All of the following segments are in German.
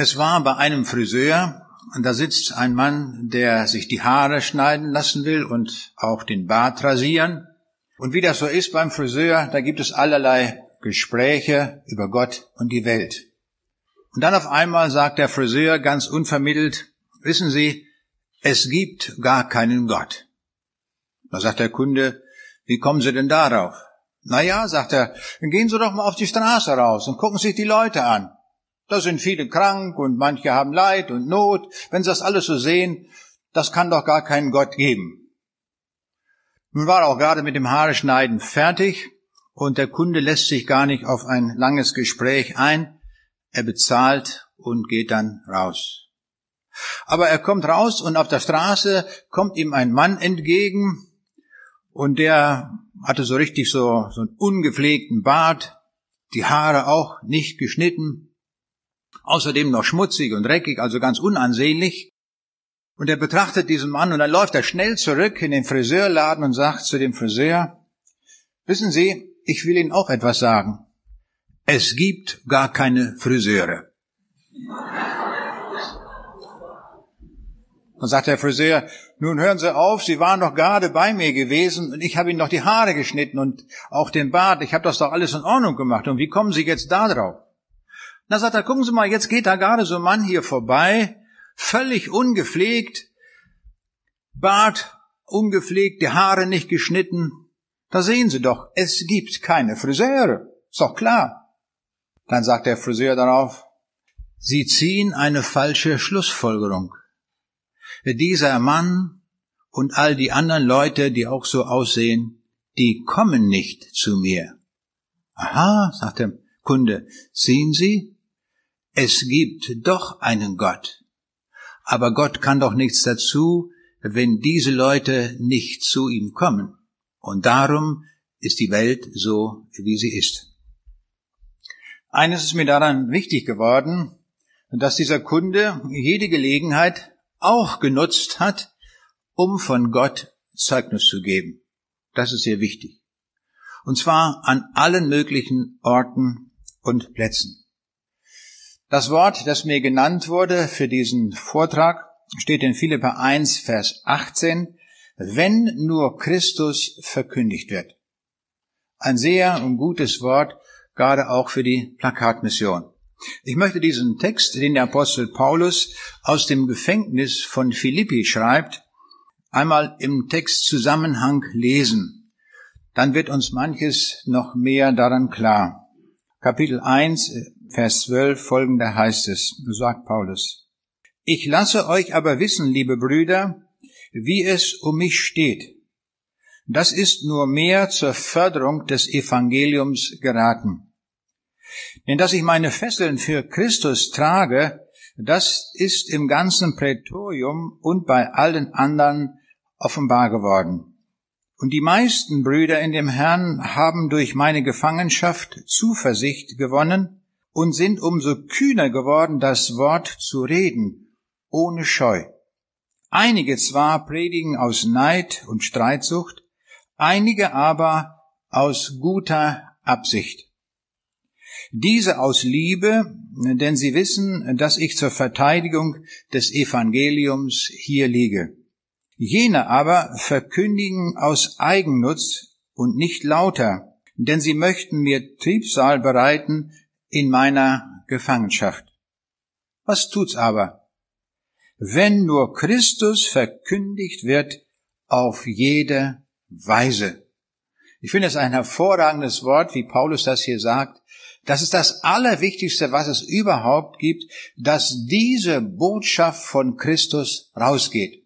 Es war bei einem Friseur, und da sitzt ein Mann, der sich die Haare schneiden lassen will und auch den Bart rasieren. Und wie das so ist beim Friseur, da gibt es allerlei Gespräche über Gott und die Welt. Und dann auf einmal sagt der Friseur ganz unvermittelt, wissen Sie, es gibt gar keinen Gott. Da sagt der Kunde, wie kommen Sie denn darauf? Na ja, sagt er, dann gehen Sie doch mal auf die Straße raus und gucken sich die Leute an. Da sind viele krank und manche haben Leid und Not. Wenn Sie das alles so sehen, das kann doch gar keinen Gott geben. Nun war er auch gerade mit dem Haareschneiden fertig und der Kunde lässt sich gar nicht auf ein langes Gespräch ein. Er bezahlt und geht dann raus. Aber er kommt raus und auf der Straße kommt ihm ein Mann entgegen und der hatte so richtig so, so einen ungepflegten Bart, die Haare auch nicht geschnitten, außerdem noch schmutzig und dreckig, also ganz unansehnlich. Und er betrachtet diesen Mann und dann läuft er schnell zurück in den Friseurladen und sagt zu dem Friseur, wissen Sie, ich will Ihnen auch etwas sagen. Es gibt gar keine Friseure. Dann sagt der Friseur, nun hören Sie auf, Sie waren doch gerade bei mir gewesen und ich habe Ihnen doch die Haare geschnitten und auch den Bart, ich habe das doch alles in Ordnung gemacht. Und wie kommen Sie jetzt da drauf? Na, sagt er, gucken Sie mal, jetzt geht da gerade so ein Mann hier vorbei, völlig ungepflegt, Bart ungepflegt, die Haare nicht geschnitten. Da sehen Sie doch, es gibt keine Friseure. Ist doch klar. Dann sagt der Friseur darauf, Sie ziehen eine falsche Schlussfolgerung. Dieser Mann und all die anderen Leute, die auch so aussehen, die kommen nicht zu mir. Aha, sagt der Kunde, sehen Sie, es gibt doch einen Gott. Aber Gott kann doch nichts dazu, wenn diese Leute nicht zu ihm kommen. Und darum ist die Welt so, wie sie ist. Eines ist mir daran wichtig geworden, dass dieser Kunde jede Gelegenheit auch genutzt hat, um von Gott Zeugnis zu geben. Das ist sehr wichtig. Und zwar an allen möglichen Orten und Plätzen. Das Wort, das mir genannt wurde für diesen Vortrag, steht in Philippa 1, Vers 18, wenn nur Christus verkündigt wird. Ein sehr gutes Wort, gerade auch für die Plakatmission. Ich möchte diesen Text, den der Apostel Paulus aus dem Gefängnis von Philippi schreibt, einmal im Textzusammenhang lesen. Dann wird uns manches noch mehr daran klar. Kapitel 1, Vers 12 folgende heißt es, sagt Paulus. Ich lasse euch aber wissen, liebe Brüder, wie es um mich steht. Das ist nur mehr zur Förderung des Evangeliums geraten. Denn dass ich meine Fesseln für Christus trage, das ist im ganzen Prätorium und bei allen anderen offenbar geworden. Und die meisten Brüder in dem Herrn haben durch meine Gefangenschaft Zuversicht gewonnen, und sind umso kühner geworden, das Wort zu reden, ohne Scheu. Einige zwar predigen aus Neid und Streitsucht, einige aber aus guter Absicht. Diese aus Liebe, denn sie wissen, dass ich zur Verteidigung des Evangeliums hier liege. Jene aber verkündigen aus Eigennutz und nicht lauter, denn sie möchten mir Triebsal bereiten in meiner Gefangenschaft. Was tut's aber? Wenn nur Christus verkündigt wird auf jede Weise. Ich finde es ein hervorragendes Wort, wie Paulus das hier sagt. Das ist das Allerwichtigste, was es überhaupt gibt, dass diese Botschaft von Christus rausgeht.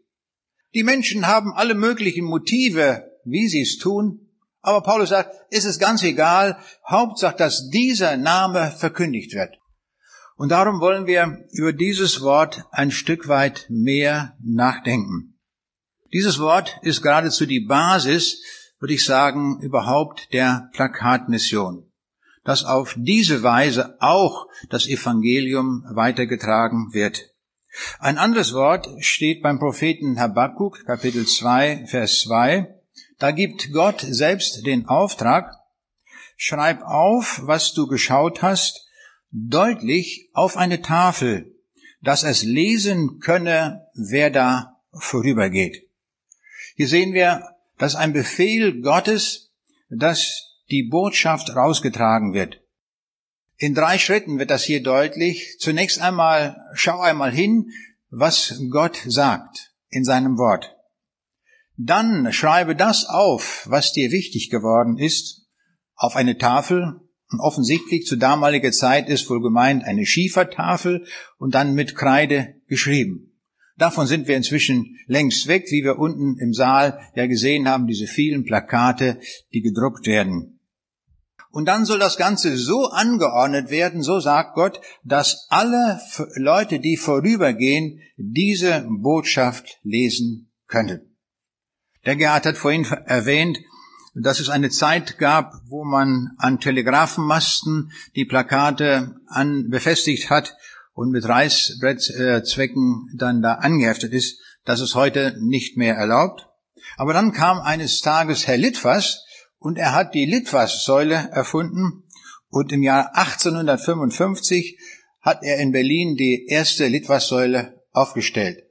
Die Menschen haben alle möglichen Motive, wie sie es tun, aber Paulus sagt, ist es ganz egal, Hauptsache, dass dieser Name verkündigt wird. Und darum wollen wir über dieses Wort ein Stück weit mehr nachdenken. Dieses Wort ist geradezu die Basis, würde ich sagen, überhaupt der Plakatmission, dass auf diese Weise auch das Evangelium weitergetragen wird. Ein anderes Wort steht beim Propheten Habakkuk, Kapitel 2, Vers 2. Da gibt Gott selbst den Auftrag, schreib auf, was du geschaut hast, deutlich auf eine Tafel dass es lesen könne, wer da vorübergeht. Hier sehen wir, dass ein Befehl Gottes, dass die Botschaft rausgetragen wird. In drei Schritten wird das hier deutlich. Zunächst einmal, schau einmal hin, was Gott sagt in seinem Wort. Dann schreibe das auf, was dir wichtig geworden ist, auf eine Tafel. Und offensichtlich zu damaliger Zeit ist wohl gemeint eine Schiefertafel und dann mit Kreide geschrieben. Davon sind wir inzwischen längst weg, wie wir unten im Saal ja gesehen haben, diese vielen Plakate, die gedruckt werden. Und dann soll das Ganze so angeordnet werden, so sagt Gott, dass alle Leute, die vorübergehen, diese Botschaft lesen können. Der Gerhard hat vorhin erwähnt, dass es eine Zeit gab, wo man an Telegrafenmasten die Plakate an, befestigt hat und mit Reißbrettzwecken dann da angeheftet ist. Das ist heute nicht mehr erlaubt. Aber dann kam eines Tages Herr Litwas, und er hat die Litwas-Säule erfunden und im Jahr 1855 hat er in Berlin die erste Litwas-Säule aufgestellt.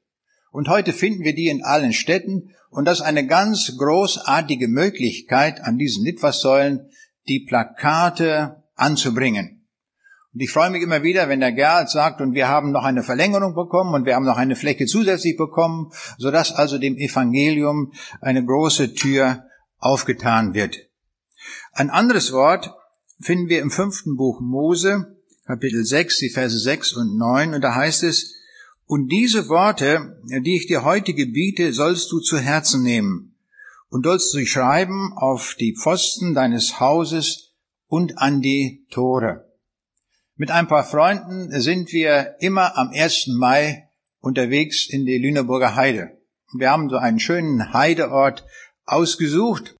Und heute finden wir die in allen Städten und das ist eine ganz großartige Möglichkeit, an diesen Litwas-Säulen die Plakate anzubringen. Und ich freue mich immer wieder, wenn der Gerhard sagt, und wir haben noch eine Verlängerung bekommen und wir haben noch eine Fläche zusätzlich bekommen, sodass also dem Evangelium eine große Tür aufgetan wird. Ein anderes Wort finden wir im fünften Buch Mose, Kapitel 6, die Verse 6 und 9, und da heißt es, und diese Worte, die ich dir heute gebiete, sollst du zu Herzen nehmen und sollst sie schreiben auf die Pfosten deines Hauses und an die Tore. Mit ein paar Freunden sind wir immer am 1. Mai unterwegs in die Lüneburger Heide. Wir haben so einen schönen Heideort ausgesucht,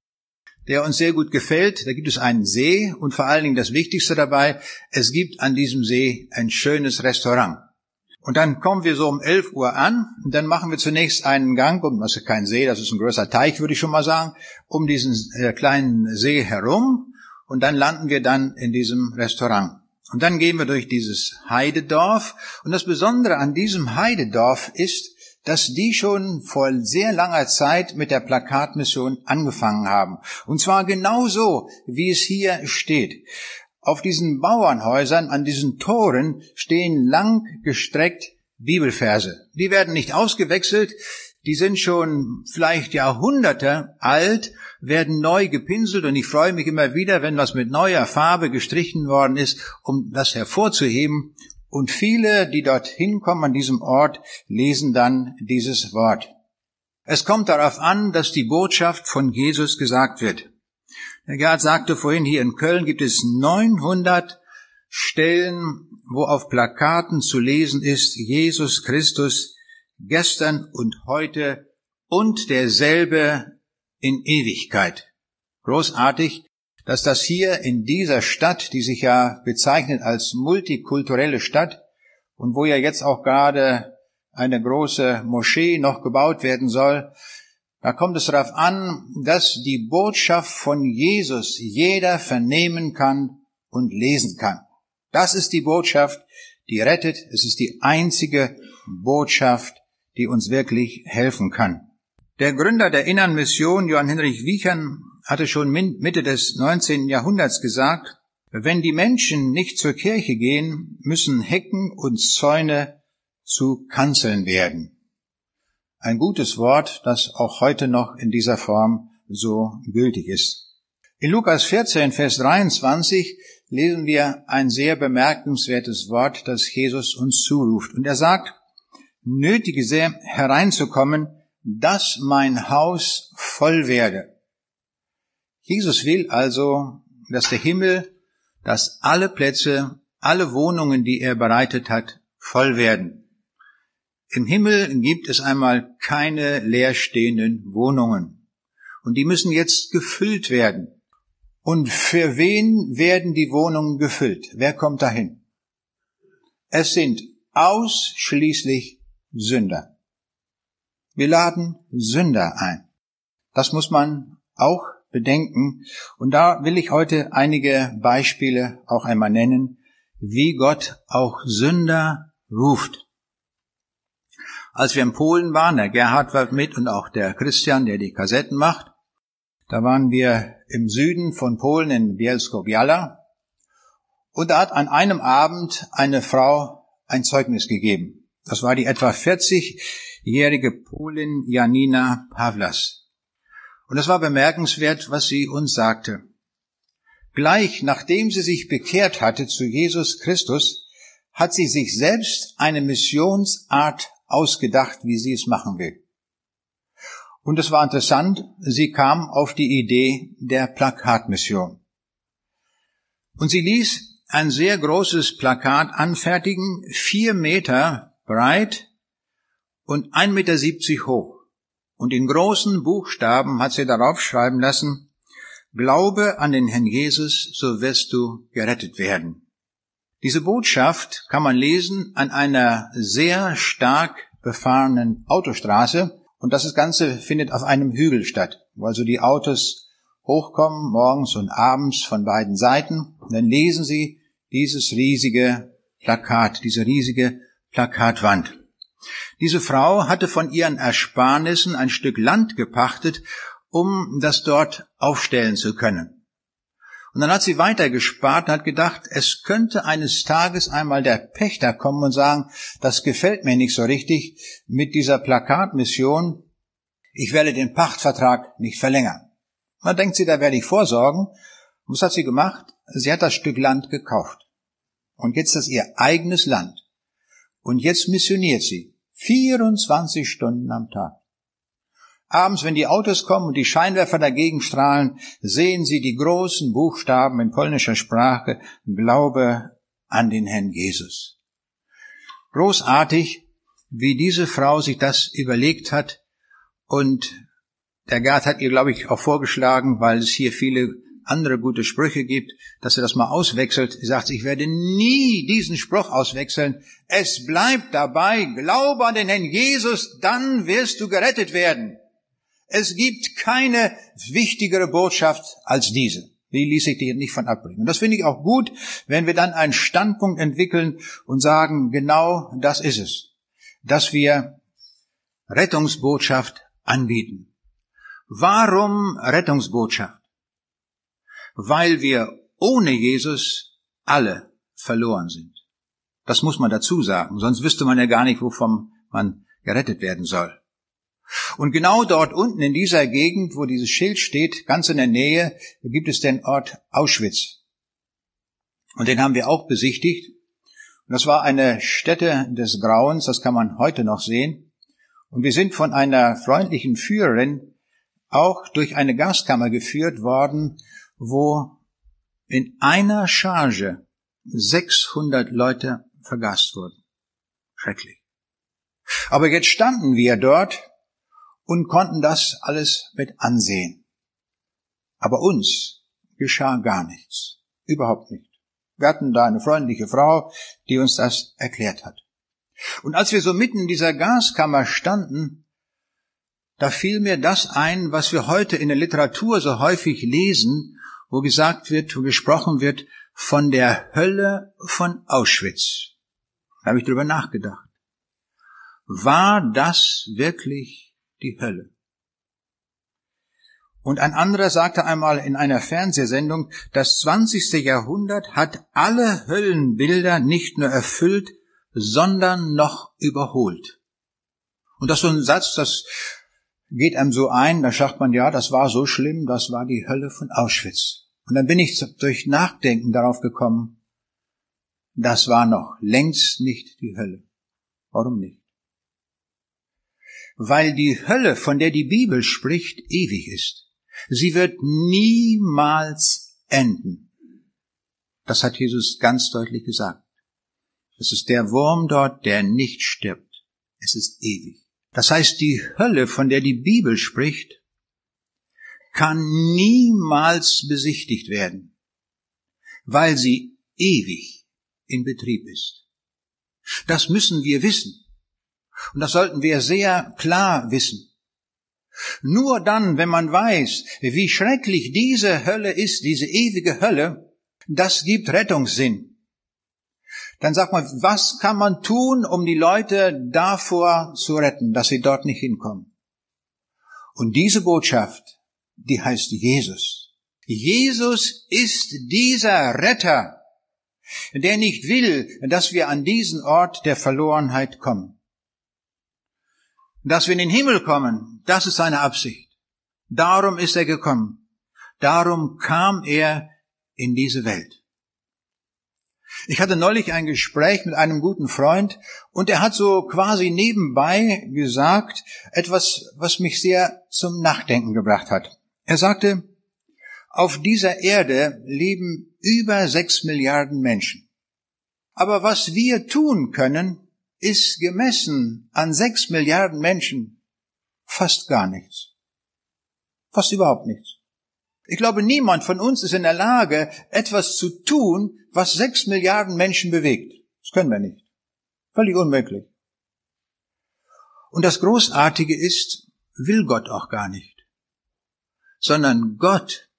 der uns sehr gut gefällt. Da gibt es einen See und vor allen Dingen das Wichtigste dabei, es gibt an diesem See ein schönes Restaurant. Und dann kommen wir so um 11 Uhr an und dann machen wir zunächst einen Gang, um, das ist kein See, das ist ein größer Teich, würde ich schon mal sagen, um diesen äh, kleinen See herum und dann landen wir dann in diesem Restaurant. Und dann gehen wir durch dieses Heidedorf und das Besondere an diesem Heidedorf ist, dass die schon vor sehr langer Zeit mit der Plakatmission angefangen haben. Und zwar genauso, wie es hier steht. Auf diesen Bauernhäusern, an diesen Toren stehen lang gestreckt Bibelverse. Die werden nicht ausgewechselt, die sind schon vielleicht Jahrhunderte alt, werden neu gepinselt und ich freue mich immer wieder, wenn was mit neuer Farbe gestrichen worden ist, um das hervorzuheben und viele, die dorthin kommen an diesem Ort, lesen dann dieses Wort. Es kommt darauf an, dass die Botschaft von Jesus gesagt wird. Der Gerd sagte vorhin, hier in Köln gibt es 900 Stellen, wo auf Plakaten zu lesen ist, Jesus Christus gestern und heute und derselbe in Ewigkeit. Großartig, dass das hier in dieser Stadt, die sich ja bezeichnet als multikulturelle Stadt und wo ja jetzt auch gerade eine große Moschee noch gebaut werden soll, da kommt es darauf an, dass die Botschaft von Jesus jeder vernehmen kann und lesen kann. Das ist die Botschaft, die rettet. Es ist die einzige Botschaft, die uns wirklich helfen kann. Der Gründer der Innern Mission, Johann Hinrich Wiechern, hatte schon Mitte des 19. Jahrhunderts gesagt, wenn die Menschen nicht zur Kirche gehen, müssen Hecken und Zäune zu Kanzeln werden. Ein gutes Wort, das auch heute noch in dieser Form so gültig ist. In Lukas 14, Vers 23 lesen wir ein sehr bemerkenswertes Wort, das Jesus uns zuruft. Und er sagt, nötige sehr hereinzukommen, dass mein Haus voll werde. Jesus will also, dass der Himmel, dass alle Plätze, alle Wohnungen, die er bereitet hat, voll werden. Im Himmel gibt es einmal keine leerstehenden Wohnungen. Und die müssen jetzt gefüllt werden. Und für wen werden die Wohnungen gefüllt? Wer kommt dahin? Es sind ausschließlich Sünder. Wir laden Sünder ein. Das muss man auch bedenken. Und da will ich heute einige Beispiele auch einmal nennen, wie Gott auch Sünder ruft. Als wir in Polen waren, der Gerhard war mit und auch der Christian, der die Kassetten macht, da waren wir im Süden von Polen in Bielsko-Biala und da hat an einem Abend eine Frau ein Zeugnis gegeben. Das war die etwa 40-jährige Polin Janina Pavlas. Und es war bemerkenswert, was sie uns sagte. Gleich nachdem sie sich bekehrt hatte zu Jesus Christus, hat sie sich selbst eine Missionsart ausgedacht, wie sie es machen will. Und es war interessant, sie kam auf die Idee der Plakatmission. Und sie ließ ein sehr großes Plakat anfertigen, vier Meter breit und 1,70 Meter hoch. Und in großen Buchstaben hat sie darauf schreiben lassen, Glaube an den Herrn Jesus, so wirst du gerettet werden. Diese Botschaft kann man lesen an einer sehr stark befahrenen Autostraße und das Ganze findet auf einem Hügel statt, wo also die Autos hochkommen, morgens und abends von beiden Seiten. Und dann lesen sie dieses riesige Plakat, diese riesige Plakatwand. Diese Frau hatte von ihren Ersparnissen ein Stück Land gepachtet um das dort aufstellen zu können. Und dann hat sie weiter gespart und hat gedacht, es könnte eines Tages einmal der Pächter kommen und sagen, das gefällt mir nicht so richtig mit dieser Plakatmission, ich werde den Pachtvertrag nicht verlängern. Man denkt sie, da werde ich vorsorgen. Und was hat sie gemacht? Sie hat das Stück Land gekauft. Und jetzt ist das ihr eigenes Land. Und jetzt missioniert sie. 24 Stunden am Tag. Abends, wenn die Autos kommen und die Scheinwerfer dagegen strahlen, sehen sie die großen Buchstaben in polnischer Sprache Glaube an den Herrn Jesus. Großartig, wie diese Frau sich das überlegt hat und der Gerd hat ihr, glaube ich, auch vorgeschlagen, weil es hier viele andere gute Sprüche gibt, dass er das mal auswechselt. Sie sagt, ich werde nie diesen Spruch auswechseln. Es bleibt dabei, glaube an den Herrn Jesus, dann wirst du gerettet werden. Es gibt keine wichtigere Botschaft als diese. Die ließ ich dir nicht von abbringen. Und das finde ich auch gut, wenn wir dann einen Standpunkt entwickeln und sagen, genau das ist es. Dass wir Rettungsbotschaft anbieten. Warum Rettungsbotschaft? Weil wir ohne Jesus alle verloren sind. Das muss man dazu sagen, sonst wüsste man ja gar nicht, wovon man gerettet werden soll. Und genau dort unten in dieser Gegend, wo dieses Schild steht, ganz in der Nähe, gibt es den Ort Auschwitz. Und den haben wir auch besichtigt. Und das war eine Stätte des Grauens, das kann man heute noch sehen. Und wir sind von einer freundlichen Führerin auch durch eine Gaskammer geführt worden, wo in einer Charge 600 Leute vergast wurden. Schrecklich. Aber jetzt standen wir dort und konnten das alles mit ansehen. Aber uns geschah gar nichts. Überhaupt nicht. Wir hatten da eine freundliche Frau, die uns das erklärt hat. Und als wir so mitten in dieser Gaskammer standen, da fiel mir das ein, was wir heute in der Literatur so häufig lesen, wo gesagt wird, wo gesprochen wird von der Hölle von Auschwitz. Da habe ich drüber nachgedacht. War das wirklich die Hölle. Und ein anderer sagte einmal in einer Fernsehsendung, das 20. Jahrhundert hat alle Höllenbilder nicht nur erfüllt, sondern noch überholt. Und das ist so ein Satz, das geht einem so ein, da sagt man, ja, das war so schlimm, das war die Hölle von Auschwitz. Und dann bin ich durch Nachdenken darauf gekommen, das war noch längst nicht die Hölle. Warum nicht? Weil die Hölle, von der die Bibel spricht, ewig ist. Sie wird niemals enden. Das hat Jesus ganz deutlich gesagt. Es ist der Wurm dort, der nicht stirbt. Es ist ewig. Das heißt, die Hölle, von der die Bibel spricht, kann niemals besichtigt werden, weil sie ewig in Betrieb ist. Das müssen wir wissen. Und das sollten wir sehr klar wissen. Nur dann, wenn man weiß, wie schrecklich diese Hölle ist, diese ewige Hölle, das gibt Rettungssinn. dann sag mal, was kann man tun, um die Leute davor zu retten, dass sie dort nicht hinkommen? Und diese Botschaft, die heißt Jesus. Jesus ist dieser Retter, der nicht will, dass wir an diesen Ort der Verlorenheit kommen. Dass wir in den Himmel kommen, das ist seine Absicht. Darum ist er gekommen. Darum kam er in diese Welt. Ich hatte neulich ein Gespräch mit einem guten Freund und er hat so quasi nebenbei gesagt etwas, was mich sehr zum Nachdenken gebracht hat. Er sagte, auf dieser Erde leben über sechs Milliarden Menschen. Aber was wir tun können, ist gemessen an sechs Milliarden Menschen fast gar nichts. Fast überhaupt nichts. Ich glaube, niemand von uns ist in der Lage, etwas zu tun, was sechs Milliarden Menschen bewegt. Das können wir nicht. Völlig unmöglich. Und das Großartige ist, will Gott auch gar nicht, sondern Gott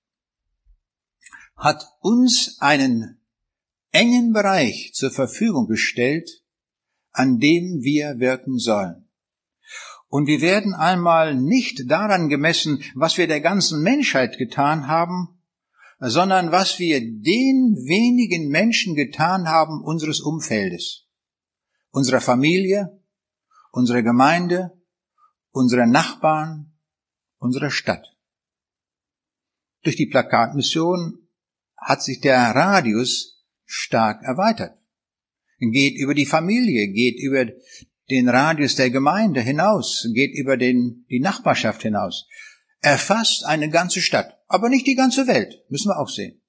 hat uns einen engen Bereich zur Verfügung gestellt, an dem wir wirken sollen. Und wir werden einmal nicht daran gemessen, was wir der ganzen Menschheit getan haben, sondern was wir den wenigen Menschen getan haben unseres Umfeldes, unserer Familie, unserer Gemeinde, unserer Nachbarn, unserer Stadt. Durch die Plakatmission hat sich der Radius stark erweitert. Geht über die Familie, geht über den Radius der Gemeinde hinaus, geht über den, die Nachbarschaft hinaus, erfasst eine ganze Stadt, aber nicht die ganze Welt, müssen wir auch sehen.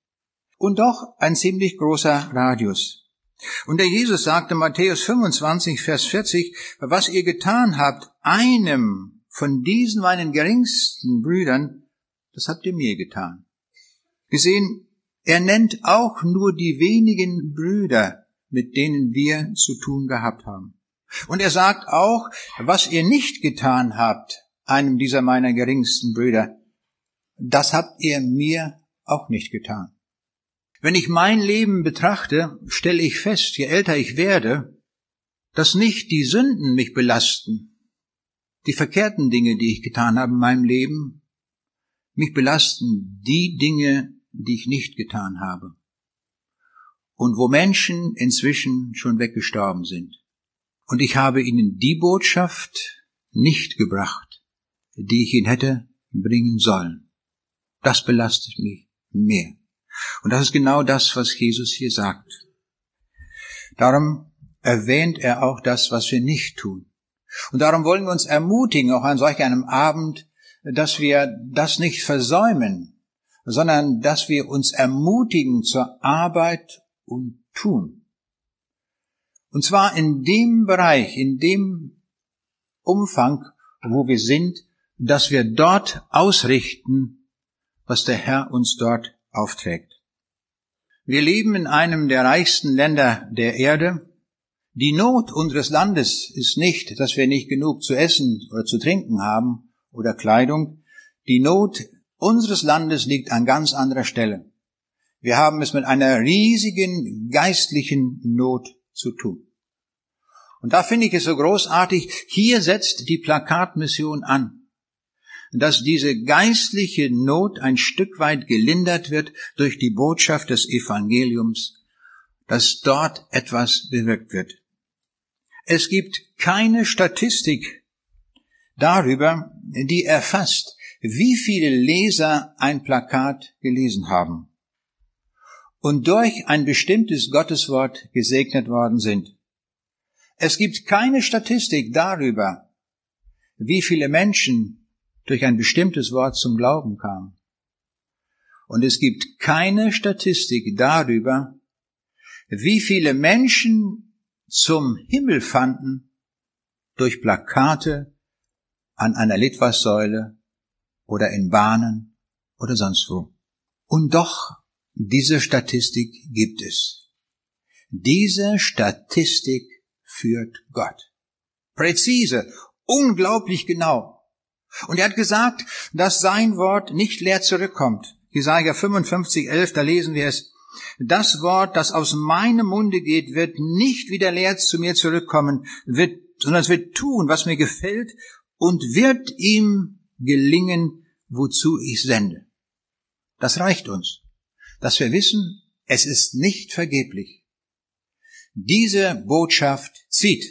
Und doch ein ziemlich großer Radius. Und der Jesus sagte Matthäus 25, Vers 40, was ihr getan habt, einem von diesen meinen geringsten Brüdern, das habt ihr mir getan. Gesehen, er nennt auch nur die wenigen Brüder, mit denen wir zu tun gehabt haben. Und er sagt auch, was ihr nicht getan habt, einem dieser meiner geringsten Brüder, das habt ihr mir auch nicht getan. Wenn ich mein Leben betrachte, stelle ich fest, je älter ich werde, dass nicht die Sünden mich belasten, die verkehrten Dinge, die ich getan habe in meinem Leben, mich belasten die Dinge, die ich nicht getan habe und wo Menschen inzwischen schon weggestorben sind. Und ich habe ihnen die Botschaft nicht gebracht, die ich ihnen hätte bringen sollen. Das belastet mich mehr. Und das ist genau das, was Jesus hier sagt. Darum erwähnt er auch das, was wir nicht tun. Und darum wollen wir uns ermutigen, auch an solch einem Abend, dass wir das nicht versäumen, sondern dass wir uns ermutigen zur Arbeit und Tun. Und zwar in dem Bereich, in dem Umfang, wo wir sind, dass wir dort ausrichten, was der Herr uns dort aufträgt. Wir leben in einem der reichsten Länder der Erde. Die Not unseres Landes ist nicht, dass wir nicht genug zu essen oder zu trinken haben oder Kleidung. Die Not unseres Landes liegt an ganz anderer Stelle. Wir haben es mit einer riesigen geistlichen Not zu tun. Und da finde ich es so großartig, hier setzt die Plakatmission an, dass diese geistliche Not ein Stück weit gelindert wird durch die Botschaft des Evangeliums, dass dort etwas bewirkt wird. Es gibt keine Statistik darüber, die erfasst, wie viele Leser ein Plakat gelesen haben und durch ein bestimmtes Gotteswort gesegnet worden sind. Es gibt keine Statistik darüber, wie viele Menschen durch ein bestimmtes Wort zum Glauben kamen. Und es gibt keine Statistik darüber, wie viele Menschen zum Himmel fanden durch Plakate an einer Litfaßsäule oder in Bahnen oder sonst wo. Und doch diese Statistik gibt es. Diese Statistik führt Gott. Präzise, unglaublich genau. Und er hat gesagt, dass sein Wort nicht leer zurückkommt. Jesaja 55, 11, da lesen wir es. Das Wort, das aus meinem Munde geht, wird nicht wieder leer zu mir zurückkommen, wird, sondern es wird tun, was mir gefällt und wird ihm gelingen, wozu ich sende. Das reicht uns, dass wir wissen, es ist nicht vergeblich. Diese Botschaft zieht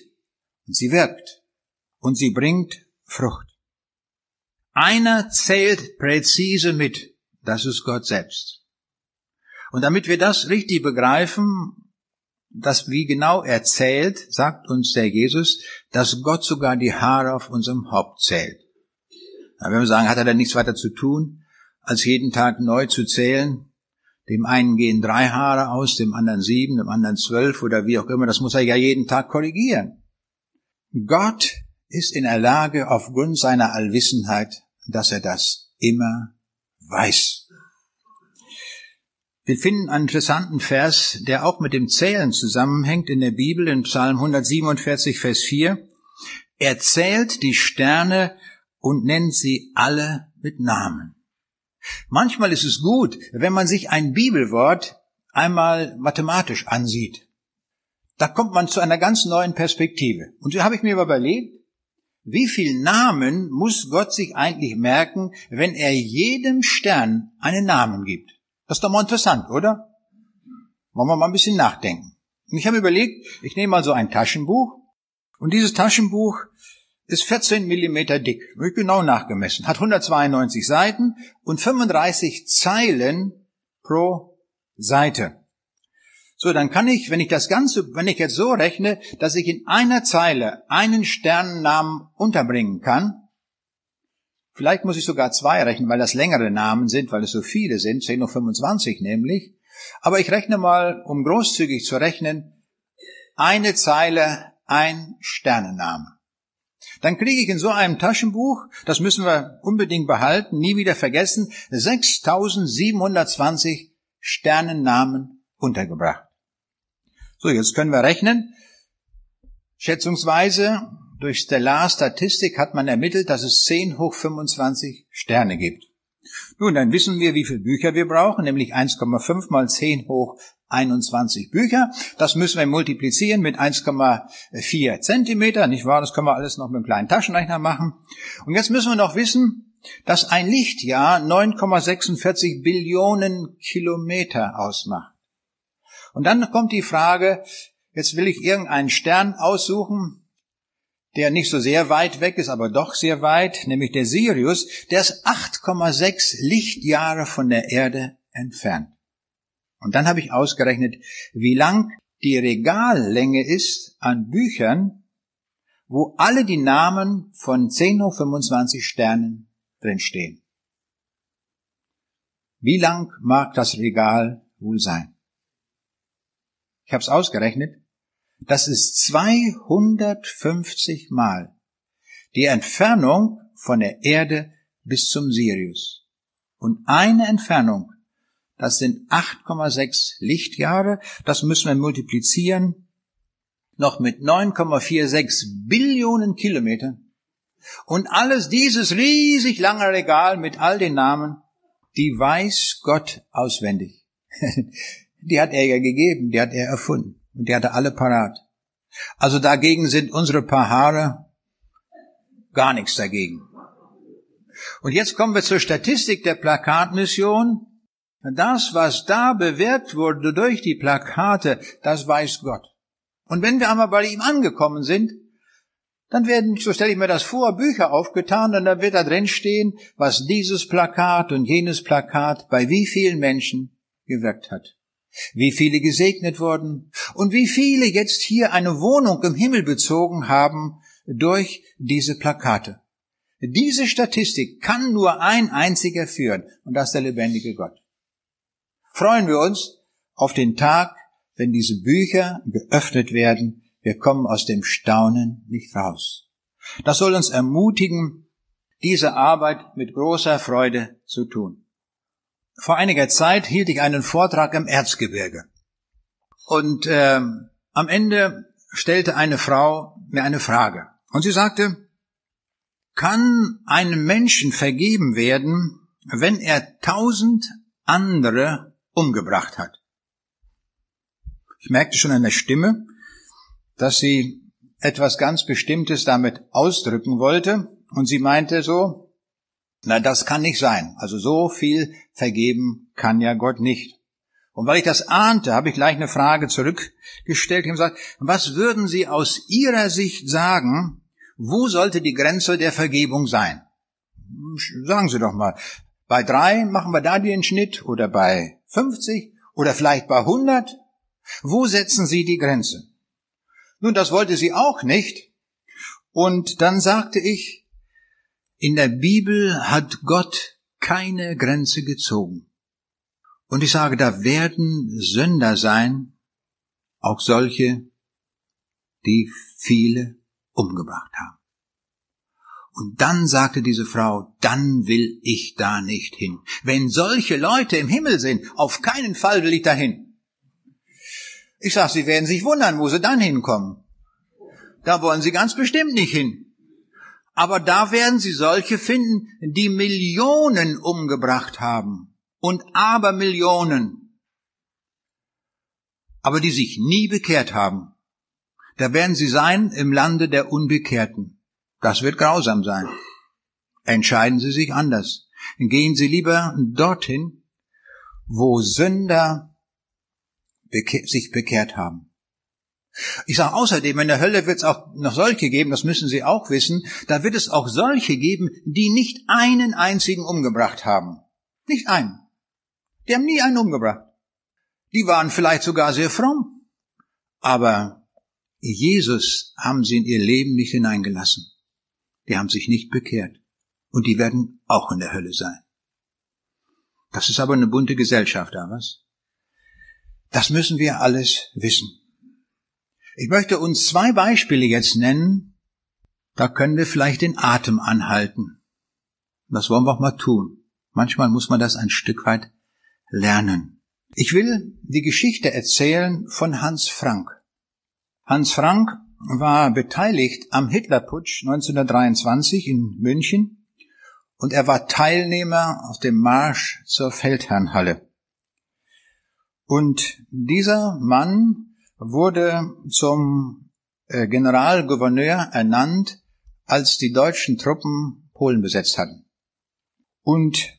sie wirkt und sie bringt Frucht. Einer zählt präzise mit, das ist Gott selbst. Und damit wir das richtig begreifen, dass wie genau er zählt, sagt uns der Jesus, dass Gott sogar die Haare auf unserem Haupt zählt. Da wenn wir sagen, hat er da nichts weiter zu tun, als jeden Tag neu zu zählen? Dem einen gehen drei Haare aus, dem anderen sieben, dem anderen zwölf oder wie auch immer. Das muss er ja jeden Tag korrigieren. Gott ist in der Lage, aufgrund seiner Allwissenheit, dass er das immer weiß. Wir finden einen interessanten Vers, der auch mit dem Zählen zusammenhängt in der Bibel in Psalm 147, Vers 4. Er zählt die Sterne und nennt sie alle mit Namen. Manchmal ist es gut, wenn man sich ein Bibelwort einmal mathematisch ansieht. Da kommt man zu einer ganz neuen Perspektive. Und da habe ich mir überlegt, wie viel Namen muss Gott sich eigentlich merken, wenn er jedem Stern einen Namen gibt? Das ist doch mal interessant, oder? Wollen wir mal ein bisschen nachdenken. Und ich habe überlegt, ich nehme mal so ein Taschenbuch und dieses Taschenbuch ist 14 Millimeter dick, habe ich genau nachgemessen, hat 192 Seiten und 35 Zeilen pro Seite. So, dann kann ich, wenn ich das Ganze, wenn ich jetzt so rechne, dass ich in einer Zeile einen Sternennamen unterbringen kann, Vielleicht muss ich sogar zwei rechnen, weil das längere Namen sind, weil es so viele sind, 10 hoch 25 nämlich. Aber ich rechne mal, um großzügig zu rechnen, eine Zeile, ein Sternenname. Dann kriege ich in so einem Taschenbuch, das müssen wir unbedingt behalten, nie wieder vergessen, 6720 Sternennamen untergebracht. So, jetzt können wir rechnen. Schätzungsweise durch Stellar-Statistik hat man ermittelt, dass es 10 hoch 25 Sterne gibt. Nun, dann wissen wir, wie viele Bücher wir brauchen, nämlich 1,5 mal 10 hoch 21 Bücher. Das müssen wir multiplizieren mit 1,4 Zentimeter, nicht wahr? Das können wir alles noch mit einem kleinen Taschenrechner machen. Und jetzt müssen wir noch wissen, dass ein Lichtjahr 9,46 Billionen Kilometer ausmacht. Und dann kommt die Frage, jetzt will ich irgendeinen Stern aussuchen, der nicht so sehr weit weg ist, aber doch sehr weit, nämlich der Sirius, der ist 8,6 Lichtjahre von der Erde entfernt. Und dann habe ich ausgerechnet, wie lang die Regallänge ist an Büchern, wo alle die Namen von 10 hoch 25 Sternen drinstehen. Wie lang mag das Regal wohl sein? Ich habe es ausgerechnet. Das ist 250 Mal die Entfernung von der Erde bis zum Sirius. Und eine Entfernung, das sind 8,6 Lichtjahre, das müssen wir multiplizieren, noch mit 9,46 Billionen Kilometern. Und alles dieses riesig lange Regal mit all den Namen, die weiß Gott auswendig. die hat er ja gegeben, die hat er erfunden. Und die hatte alle parat. Also dagegen sind unsere paar Haare gar nichts dagegen. Und jetzt kommen wir zur Statistik der Plakatmission. Das, was da bewirkt wurde durch die Plakate, das weiß Gott. Und wenn wir einmal bei ihm angekommen sind, dann werden, so stelle ich mir das vor, Bücher aufgetan und dann wird da drin stehen, was dieses Plakat und jenes Plakat bei wie vielen Menschen gewirkt hat wie viele gesegnet wurden und wie viele jetzt hier eine Wohnung im Himmel bezogen haben durch diese Plakate. Diese Statistik kann nur ein einziger führen und das ist der lebendige Gott. Freuen wir uns auf den Tag, wenn diese Bücher geöffnet werden. Wir kommen aus dem Staunen nicht raus. Das soll uns ermutigen, diese Arbeit mit großer Freude zu tun. Vor einiger Zeit hielt ich einen Vortrag im Erzgebirge. Und äh, am Ende stellte eine Frau mir eine Frage. Und sie sagte, kann einem Menschen vergeben werden, wenn er tausend andere umgebracht hat? Ich merkte schon an der Stimme, dass sie etwas ganz Bestimmtes damit ausdrücken wollte. Und sie meinte so, na, das kann nicht sein. Also so viel vergeben kann ja Gott nicht. Und weil ich das ahnte, habe ich gleich eine Frage zurückgestellt und gesagt, was würden Sie aus Ihrer Sicht sagen, wo sollte die Grenze der Vergebung sein? Sagen Sie doch mal, bei drei machen wir da den Schnitt oder bei 50 oder vielleicht bei 100? Wo setzen Sie die Grenze? Nun, das wollte sie auch nicht. Und dann sagte ich, in der Bibel hat Gott keine Grenze gezogen. Und ich sage, da werden Sünder sein, auch solche, die viele umgebracht haben. Und dann sagte diese Frau, dann will ich da nicht hin. Wenn solche Leute im Himmel sind, auf keinen Fall will ich dahin. Ich sag, Sie werden sich wundern, wo Sie dann hinkommen. Da wollen Sie ganz bestimmt nicht hin. Aber da werden Sie solche finden, die Millionen umgebracht haben und Abermillionen, aber die sich nie bekehrt haben. Da werden sie sein im Lande der Unbekehrten. Das wird grausam sein. Entscheiden Sie sich anders. Gehen Sie lieber dorthin, wo Sünder sich bekehrt haben. Ich sage außerdem, in der Hölle wird es auch noch solche geben, das müssen Sie auch wissen, da wird es auch solche geben, die nicht einen einzigen umgebracht haben. Nicht einen. Die haben nie einen umgebracht. Die waren vielleicht sogar sehr fromm. Aber Jesus haben sie in ihr Leben nicht hineingelassen. Die haben sich nicht bekehrt. Und die werden auch in der Hölle sein. Das ist aber eine bunte Gesellschaft, da was? Das müssen wir alles wissen. Ich möchte uns zwei Beispiele jetzt nennen. Da können wir vielleicht den Atem anhalten. Das wollen wir auch mal tun. Manchmal muss man das ein Stück weit lernen. Ich will die Geschichte erzählen von Hans Frank. Hans Frank war beteiligt am Hitlerputsch 1923 in München und er war Teilnehmer auf dem Marsch zur Feldherrnhalle. Und dieser Mann wurde zum äh, Generalgouverneur ernannt, als die deutschen Truppen Polen besetzt hatten. Und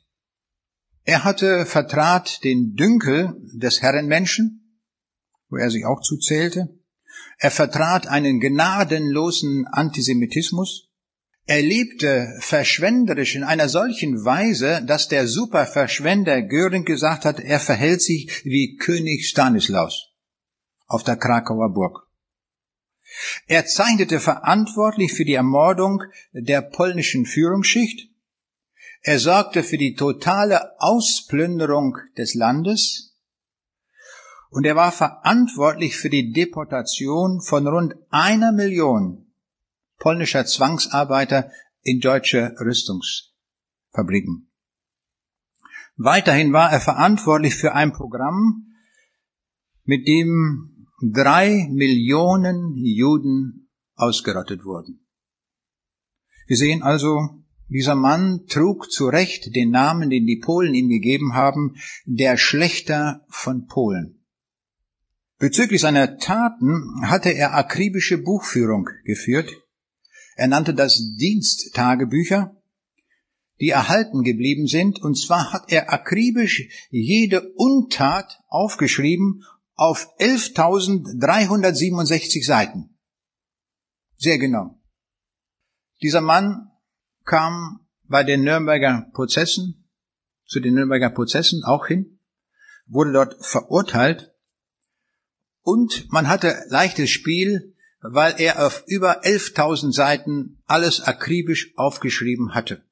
er hatte vertrat den Dünkel des Herrenmenschen, wo er sich auch zuzählte. Er vertrat einen gnadenlosen Antisemitismus. Er lebte verschwenderisch in einer solchen Weise, dass der Superverschwender Göring gesagt hat, er verhält sich wie König Stanislaus auf der Krakauer Burg. Er zeichnete verantwortlich für die Ermordung der polnischen Führungsschicht er sorgte für die totale Ausplünderung des Landes und er war verantwortlich für die Deportation von rund einer Million polnischer Zwangsarbeiter in deutsche Rüstungsfabriken. Weiterhin war er verantwortlich für ein Programm, mit dem drei Millionen Juden ausgerottet wurden. Wir sehen also, dieser Mann trug zu Recht den Namen, den die Polen ihm gegeben haben, der Schlechter von Polen. Bezüglich seiner Taten hatte er akribische Buchführung geführt. Er nannte das Diensttagebücher, die erhalten geblieben sind, und zwar hat er akribisch jede Untat aufgeschrieben auf 11.367 Seiten. Sehr genau. Dieser Mann kam bei den Nürnberger Prozessen, zu den Nürnberger Prozessen auch hin, wurde dort verurteilt und man hatte leichtes Spiel, weil er auf über 11.000 Seiten alles akribisch aufgeschrieben hatte.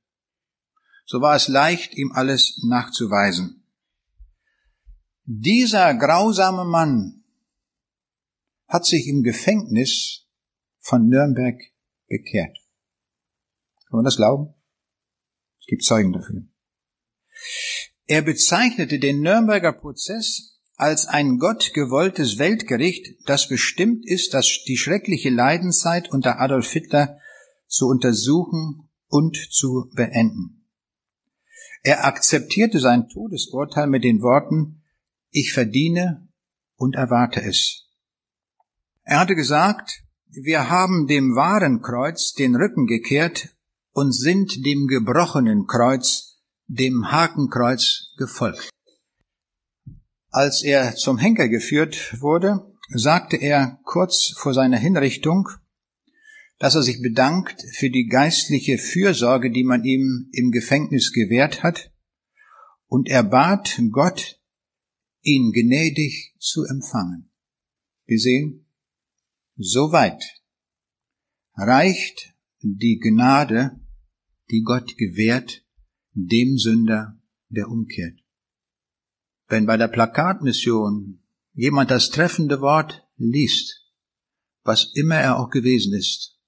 So war es leicht, ihm alles nachzuweisen. Dieser grausame Mann hat sich im Gefängnis von Nürnberg bekehrt. Kann man das glauben? Es gibt Zeugen dafür. Er bezeichnete den Nürnberger Prozess als ein gottgewolltes Weltgericht, das bestimmt ist, dass die schreckliche Leidenszeit unter Adolf Hitler zu untersuchen und zu beenden. Er akzeptierte sein Todesurteil mit den Worten, ich verdiene und erwarte es. Er hatte gesagt, wir haben dem wahren Kreuz den Rücken gekehrt und sind dem gebrochenen Kreuz, dem Hakenkreuz gefolgt. Als er zum Henker geführt wurde, sagte er kurz vor seiner Hinrichtung, dass er sich bedankt für die geistliche Fürsorge, die man ihm im Gefängnis gewährt hat, und er bat Gott, ihn gnädig zu empfangen. Wir sehen, soweit reicht die Gnade, die Gott gewährt, dem Sünder, der umkehrt. Wenn bei der Plakatmission jemand das treffende Wort liest, was immer er auch gewesen ist,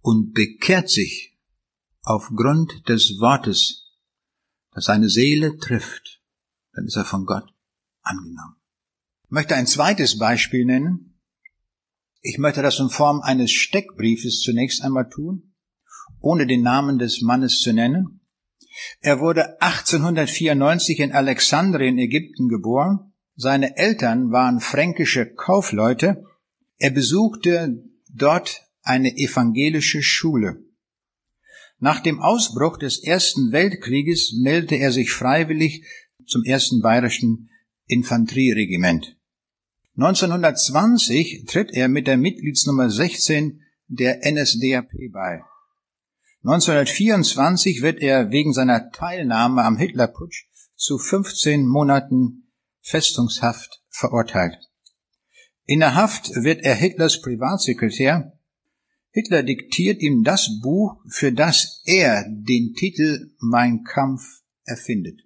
und bekehrt sich aufgrund des Wortes, das seine Seele trifft, dann ist er von Gott angenommen. Ich möchte ein zweites Beispiel nennen. Ich möchte das in Form eines Steckbriefes zunächst einmal tun, ohne den Namen des Mannes zu nennen. Er wurde 1894 in Alexandrien, Ägypten geboren. Seine Eltern waren fränkische Kaufleute. Er besuchte dort eine evangelische Schule. Nach dem Ausbruch des Ersten Weltkrieges meldete er sich freiwillig zum ersten bayerischen Infanterieregiment. 1920 tritt er mit der Mitgliedsnummer 16 der NSDAP bei. 1924 wird er wegen seiner Teilnahme am Hitlerputsch zu 15 Monaten Festungshaft verurteilt. In der Haft wird er Hitlers Privatsekretär Hitler diktiert ihm das Buch, für das er den Titel Mein Kampf erfindet.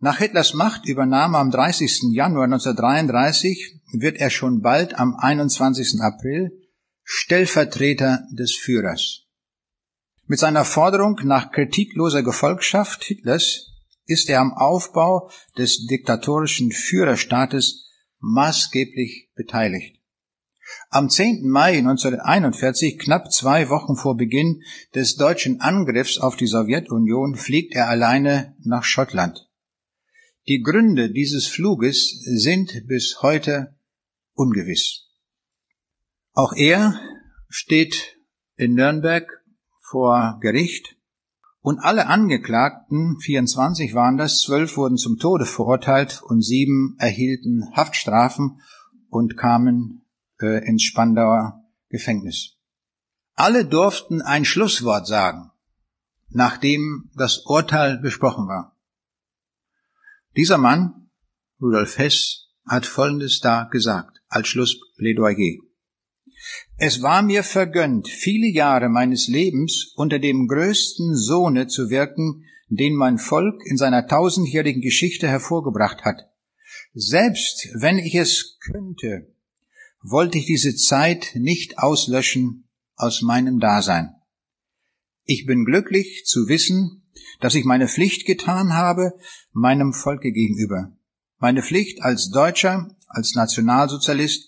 Nach Hitlers Machtübernahme am 30. Januar 1933 wird er schon bald am 21. April Stellvertreter des Führers. Mit seiner Forderung nach kritikloser Gefolgschaft Hitlers ist er am Aufbau des diktatorischen Führerstaates maßgeblich beteiligt. Am 10. Mai 1941, knapp zwei Wochen vor Beginn des deutschen Angriffs auf die Sowjetunion, fliegt er alleine nach Schottland. Die Gründe dieses Fluges sind bis heute ungewiss. Auch er steht in Nürnberg vor Gericht und alle Angeklagten, 24 waren das, zwölf wurden zum Tode verurteilt und sieben erhielten Haftstrafen und kamen äh, ins Spandauer Gefängnis. Alle durften ein Schlusswort sagen, nachdem das Urteil besprochen war. Dieser Mann, Rudolf Hess, hat Folgendes da gesagt als Schlussplädoyer. Es war mir vergönnt, viele Jahre meines Lebens unter dem größten Sohne zu wirken, den mein Volk in seiner tausendjährigen Geschichte hervorgebracht hat. Selbst wenn ich es könnte, wollte ich diese Zeit nicht auslöschen aus meinem Dasein. Ich bin glücklich zu wissen, dass ich meine Pflicht getan habe meinem Volke gegenüber. Meine Pflicht als Deutscher, als Nationalsozialist,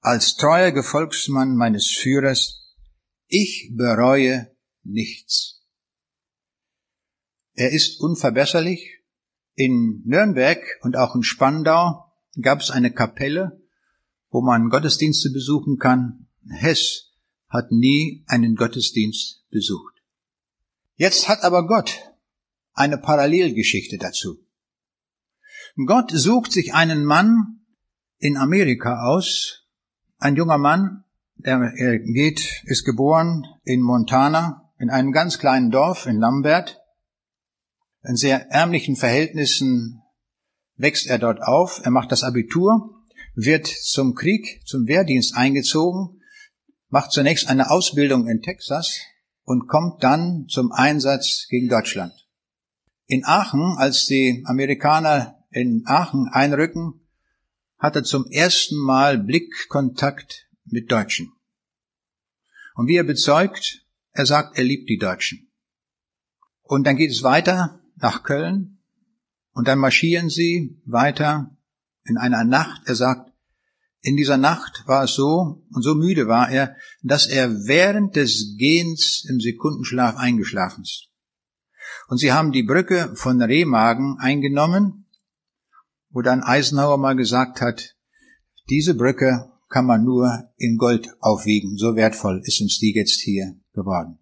als treuer Gefolgsmann meines Führers. Ich bereue nichts. Er ist unverbesserlich. In Nürnberg und auch in Spandau gab es eine Kapelle, wo man Gottesdienste besuchen kann. Hess hat nie einen Gottesdienst besucht. Jetzt hat aber Gott eine Parallelgeschichte dazu. Gott sucht sich einen Mann in Amerika aus, ein junger Mann, der er geht, ist geboren in Montana, in einem ganz kleinen Dorf in Lambert. In sehr ärmlichen Verhältnissen wächst er dort auf, er macht das Abitur wird zum Krieg, zum Wehrdienst eingezogen, macht zunächst eine Ausbildung in Texas und kommt dann zum Einsatz gegen Deutschland. In Aachen, als die Amerikaner in Aachen einrücken, hat er zum ersten Mal Blickkontakt mit Deutschen. Und wie er bezeugt, er sagt, er liebt die Deutschen. Und dann geht es weiter nach Köln und dann marschieren sie weiter in einer Nacht, er sagt, in dieser Nacht war es so, und so müde war er, dass er während des Gehens im Sekundenschlaf eingeschlafen ist. Und sie haben die Brücke von Remagen eingenommen, wo dann Eisenhower mal gesagt hat, Diese Brücke kann man nur in Gold aufwiegen. So wertvoll ist uns die jetzt hier geworden.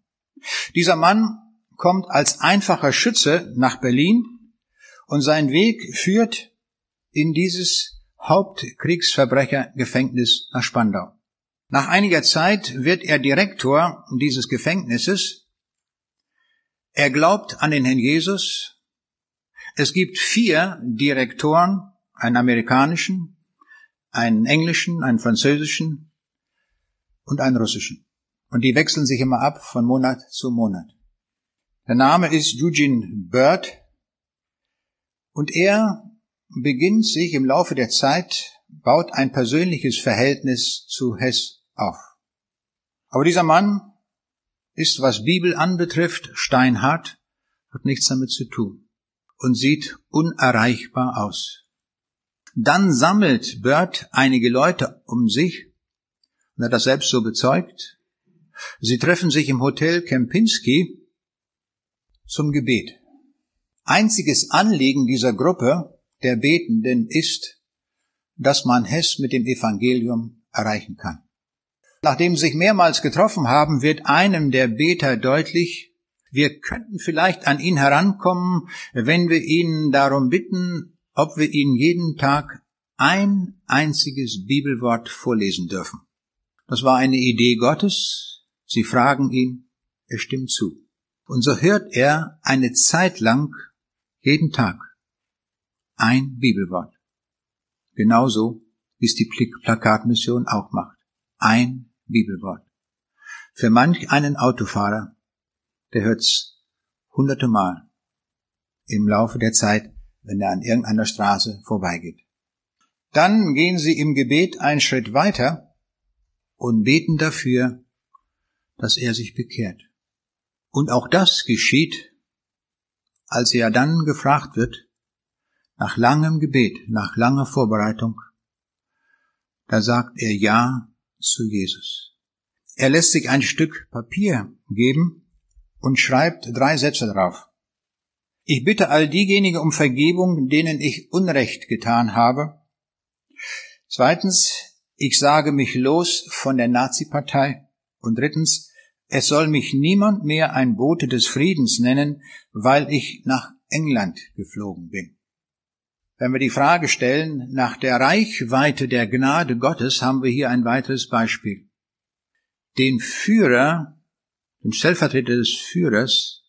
Dieser Mann kommt als einfacher Schütze nach Berlin und sein Weg führt in dieses Hauptkriegsverbrechergefängnis nach Spandau. Nach einiger Zeit wird er Direktor dieses Gefängnisses. Er glaubt an den Herrn Jesus. Es gibt vier Direktoren, einen amerikanischen, einen englischen, einen französischen und einen russischen. Und die wechseln sich immer ab von Monat zu Monat. Der Name ist Eugene Bird und er beginnt sich im Laufe der Zeit, baut ein persönliches Verhältnis zu Hess auf. Aber dieser Mann ist, was Bibel anbetrifft, steinhart, hat nichts damit zu tun und sieht unerreichbar aus. Dann sammelt Bird einige Leute um sich und hat das selbst so bezeugt. Sie treffen sich im Hotel Kempinski zum Gebet. Einziges Anliegen dieser Gruppe der Betenden ist, dass man Hess mit dem Evangelium erreichen kann. Nachdem sie sich mehrmals getroffen haben, wird einem der Beter deutlich, wir könnten vielleicht an ihn herankommen, wenn wir ihn darum bitten, ob wir ihn jeden Tag ein einziges Bibelwort vorlesen dürfen. Das war eine Idee Gottes. Sie fragen ihn, er stimmt zu. Und so hört er eine Zeit lang jeden Tag ein Bibelwort. Genauso wie es die Plakatmission auch macht. Ein Bibelwort. Für manch einen Autofahrer, der hört's hunderte Mal im Laufe der Zeit, wenn er an irgendeiner Straße vorbeigeht. Dann gehen sie im Gebet einen Schritt weiter und beten dafür, dass er sich bekehrt. Und auch das geschieht, als er dann gefragt wird, nach langem Gebet, nach langer Vorbereitung, da sagt er Ja zu Jesus. Er lässt sich ein Stück Papier geben und schreibt drei Sätze drauf. Ich bitte all diejenigen um Vergebung, denen ich Unrecht getan habe. Zweitens, ich sage mich los von der Nazi-Partei. Und drittens, es soll mich niemand mehr ein Bote des Friedens nennen, weil ich nach England geflogen bin. Wenn wir die Frage stellen nach der Reichweite der Gnade Gottes, haben wir hier ein weiteres Beispiel. Den Führer, den Stellvertreter des Führers,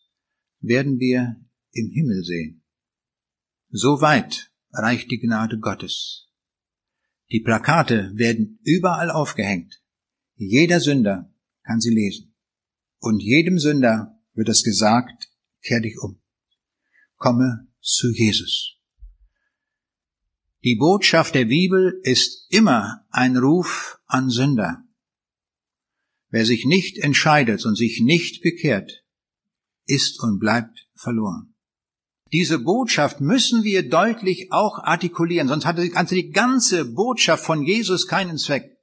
werden wir im Himmel sehen. So weit reicht die Gnade Gottes. Die Plakate werden überall aufgehängt. Jeder Sünder kann sie lesen. Und jedem Sünder wird es gesagt, kehr dich um. Komme zu Jesus. Die Botschaft der Bibel ist immer ein Ruf an Sünder. Wer sich nicht entscheidet und sich nicht bekehrt, ist und bleibt verloren. Diese Botschaft müssen wir deutlich auch artikulieren, sonst hat die ganze Botschaft von Jesus keinen Zweck.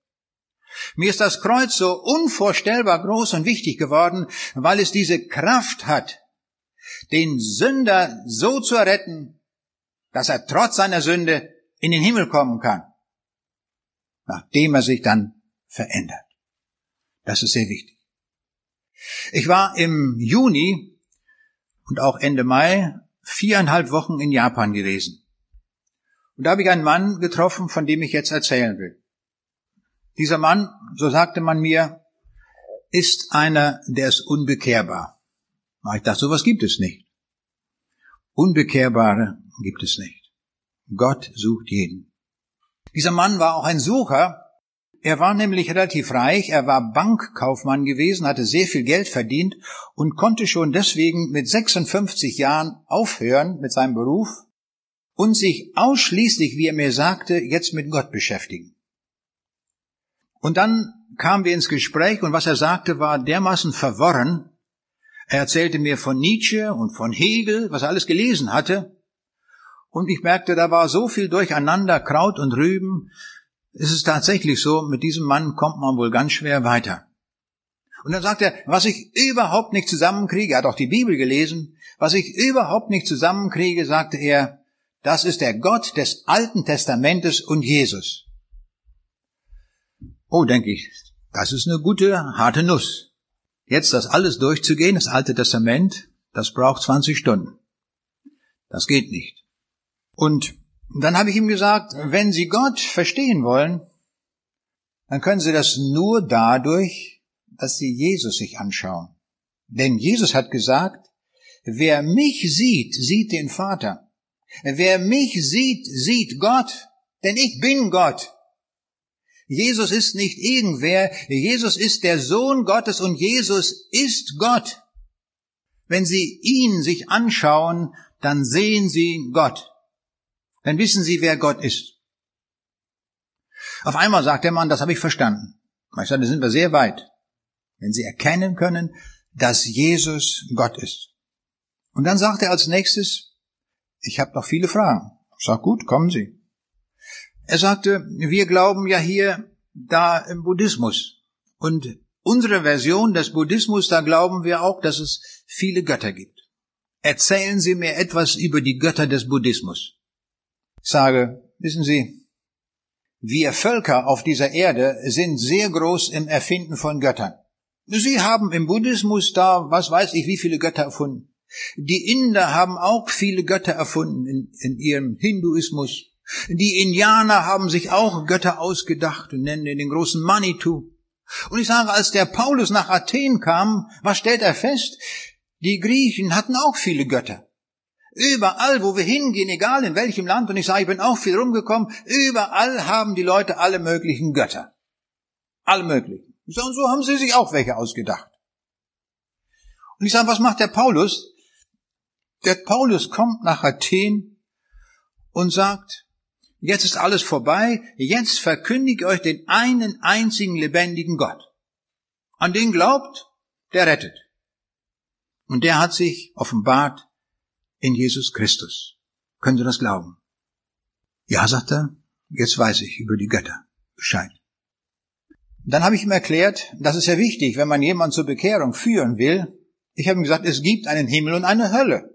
Mir ist das Kreuz so unvorstellbar groß und wichtig geworden, weil es diese Kraft hat, den Sünder so zu erretten, dass er trotz seiner Sünde in den Himmel kommen kann, nachdem er sich dann verändert. Das ist sehr wichtig. Ich war im Juni und auch Ende Mai viereinhalb Wochen in Japan gewesen. Und da habe ich einen Mann getroffen, von dem ich jetzt erzählen will. Dieser Mann, so sagte man mir, ist einer, der ist unbekehrbar. Ich dachte, sowas gibt es nicht. Unbekehrbare gibt es nicht. Gott sucht jeden. Dieser Mann war auch ein Sucher. Er war nämlich relativ reich, er war Bankkaufmann gewesen, hatte sehr viel Geld verdient und konnte schon deswegen mit 56 Jahren aufhören mit seinem Beruf und sich ausschließlich, wie er mir sagte, jetzt mit Gott beschäftigen. Und dann kamen wir ins Gespräch und was er sagte war dermaßen verworren. Er erzählte mir von Nietzsche und von Hegel, was er alles gelesen hatte. Und ich merkte, da war so viel durcheinander, Kraut und Rüben. Es ist tatsächlich so, mit diesem Mann kommt man wohl ganz schwer weiter. Und dann sagt er, was ich überhaupt nicht zusammenkriege, er hat auch die Bibel gelesen, was ich überhaupt nicht zusammenkriege, sagte er, das ist der Gott des Alten Testamentes und Jesus. Oh, denke ich, das ist eine gute, harte Nuss. Jetzt das alles durchzugehen, das Alte Testament, das braucht 20 Stunden. Das geht nicht. Und dann habe ich ihm gesagt, wenn Sie Gott verstehen wollen, dann können Sie das nur dadurch, dass Sie Jesus sich anschauen. Denn Jesus hat gesagt, wer mich sieht, sieht den Vater. Wer mich sieht, sieht Gott, denn ich bin Gott. Jesus ist nicht irgendwer, Jesus ist der Sohn Gottes und Jesus ist Gott. Wenn Sie ihn sich anschauen, dann sehen Sie Gott. Dann wissen Sie, wer Gott ist. Auf einmal sagt der Mann, das habe ich verstanden. Ich sage, da sind wir sehr weit. Wenn Sie erkennen können, dass Jesus Gott ist. Und dann sagt er als nächstes, ich habe noch viele Fragen. Ich sage, gut, kommen Sie. Er sagte, wir glauben ja hier da im Buddhismus. Und unsere Version des Buddhismus, da glauben wir auch, dass es viele Götter gibt. Erzählen Sie mir etwas über die Götter des Buddhismus. Ich sage, wissen Sie, wir Völker auf dieser Erde sind sehr groß im Erfinden von Göttern. Sie haben im Buddhismus da, was weiß ich, wie viele Götter erfunden. Die Inder haben auch viele Götter erfunden in, in ihrem Hinduismus. Die Indianer haben sich auch Götter ausgedacht und nennen den großen Manitou. Und ich sage, als der Paulus nach Athen kam, was stellt er fest? Die Griechen hatten auch viele Götter. Überall, wo wir hingehen, egal in welchem Land, und ich sage, ich bin auch viel rumgekommen, überall haben die Leute alle möglichen Götter. Alle möglichen. Ich sage, und so haben sie sich auch welche ausgedacht. Und ich sage, was macht der Paulus? Der Paulus kommt nach Athen und sagt, Jetzt ist alles vorbei. Jetzt verkündige euch den einen einzigen lebendigen Gott. An den glaubt, der rettet. Und der hat sich offenbart in Jesus Christus. Können Sie das glauben? Ja, sagt er, jetzt weiß ich über die Götter Bescheid. Dann habe ich ihm erklärt, das ist ja wichtig, wenn man jemanden zur Bekehrung führen will. Ich habe ihm gesagt, es gibt einen Himmel und eine Hölle.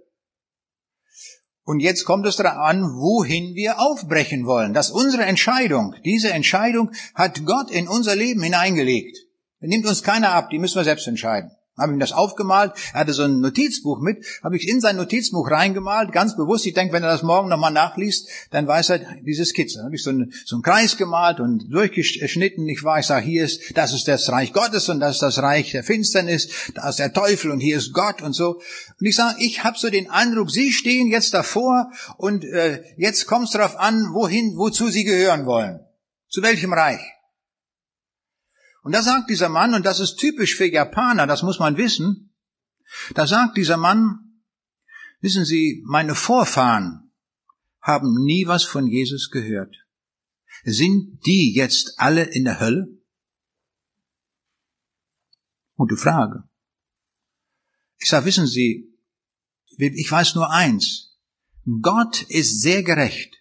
Und jetzt kommt es darauf an, wohin wir aufbrechen wollen. Das ist unsere Entscheidung. Diese Entscheidung hat Gott in unser Leben hineingelegt. Er nimmt uns keiner ab, die müssen wir selbst entscheiden habe ihm das aufgemalt. Er hatte so ein Notizbuch mit, habe ich in sein Notizbuch reingemalt, ganz bewusst. Ich denke, wenn er das morgen nochmal nachliest, dann weiß er diese Skizze. Dann habe ich so, ein, so einen Kreis gemalt und durchgeschnitten. Ich war, ich sage, hier ist, das ist das Reich Gottes und das ist das Reich der Finsternis, da ist der Teufel und hier ist Gott und so. Und ich sage, ich habe so den Eindruck, Sie stehen jetzt davor und äh, jetzt kommt es darauf an, wohin, wozu Sie gehören wollen. Zu welchem Reich? Und da sagt dieser Mann, und das ist typisch für Japaner, das muss man wissen, da sagt dieser Mann, wissen Sie, meine Vorfahren haben nie was von Jesus gehört. Sind die jetzt alle in der Hölle? Gute Frage. Ich sage, wissen Sie, ich weiß nur eins. Gott ist sehr gerecht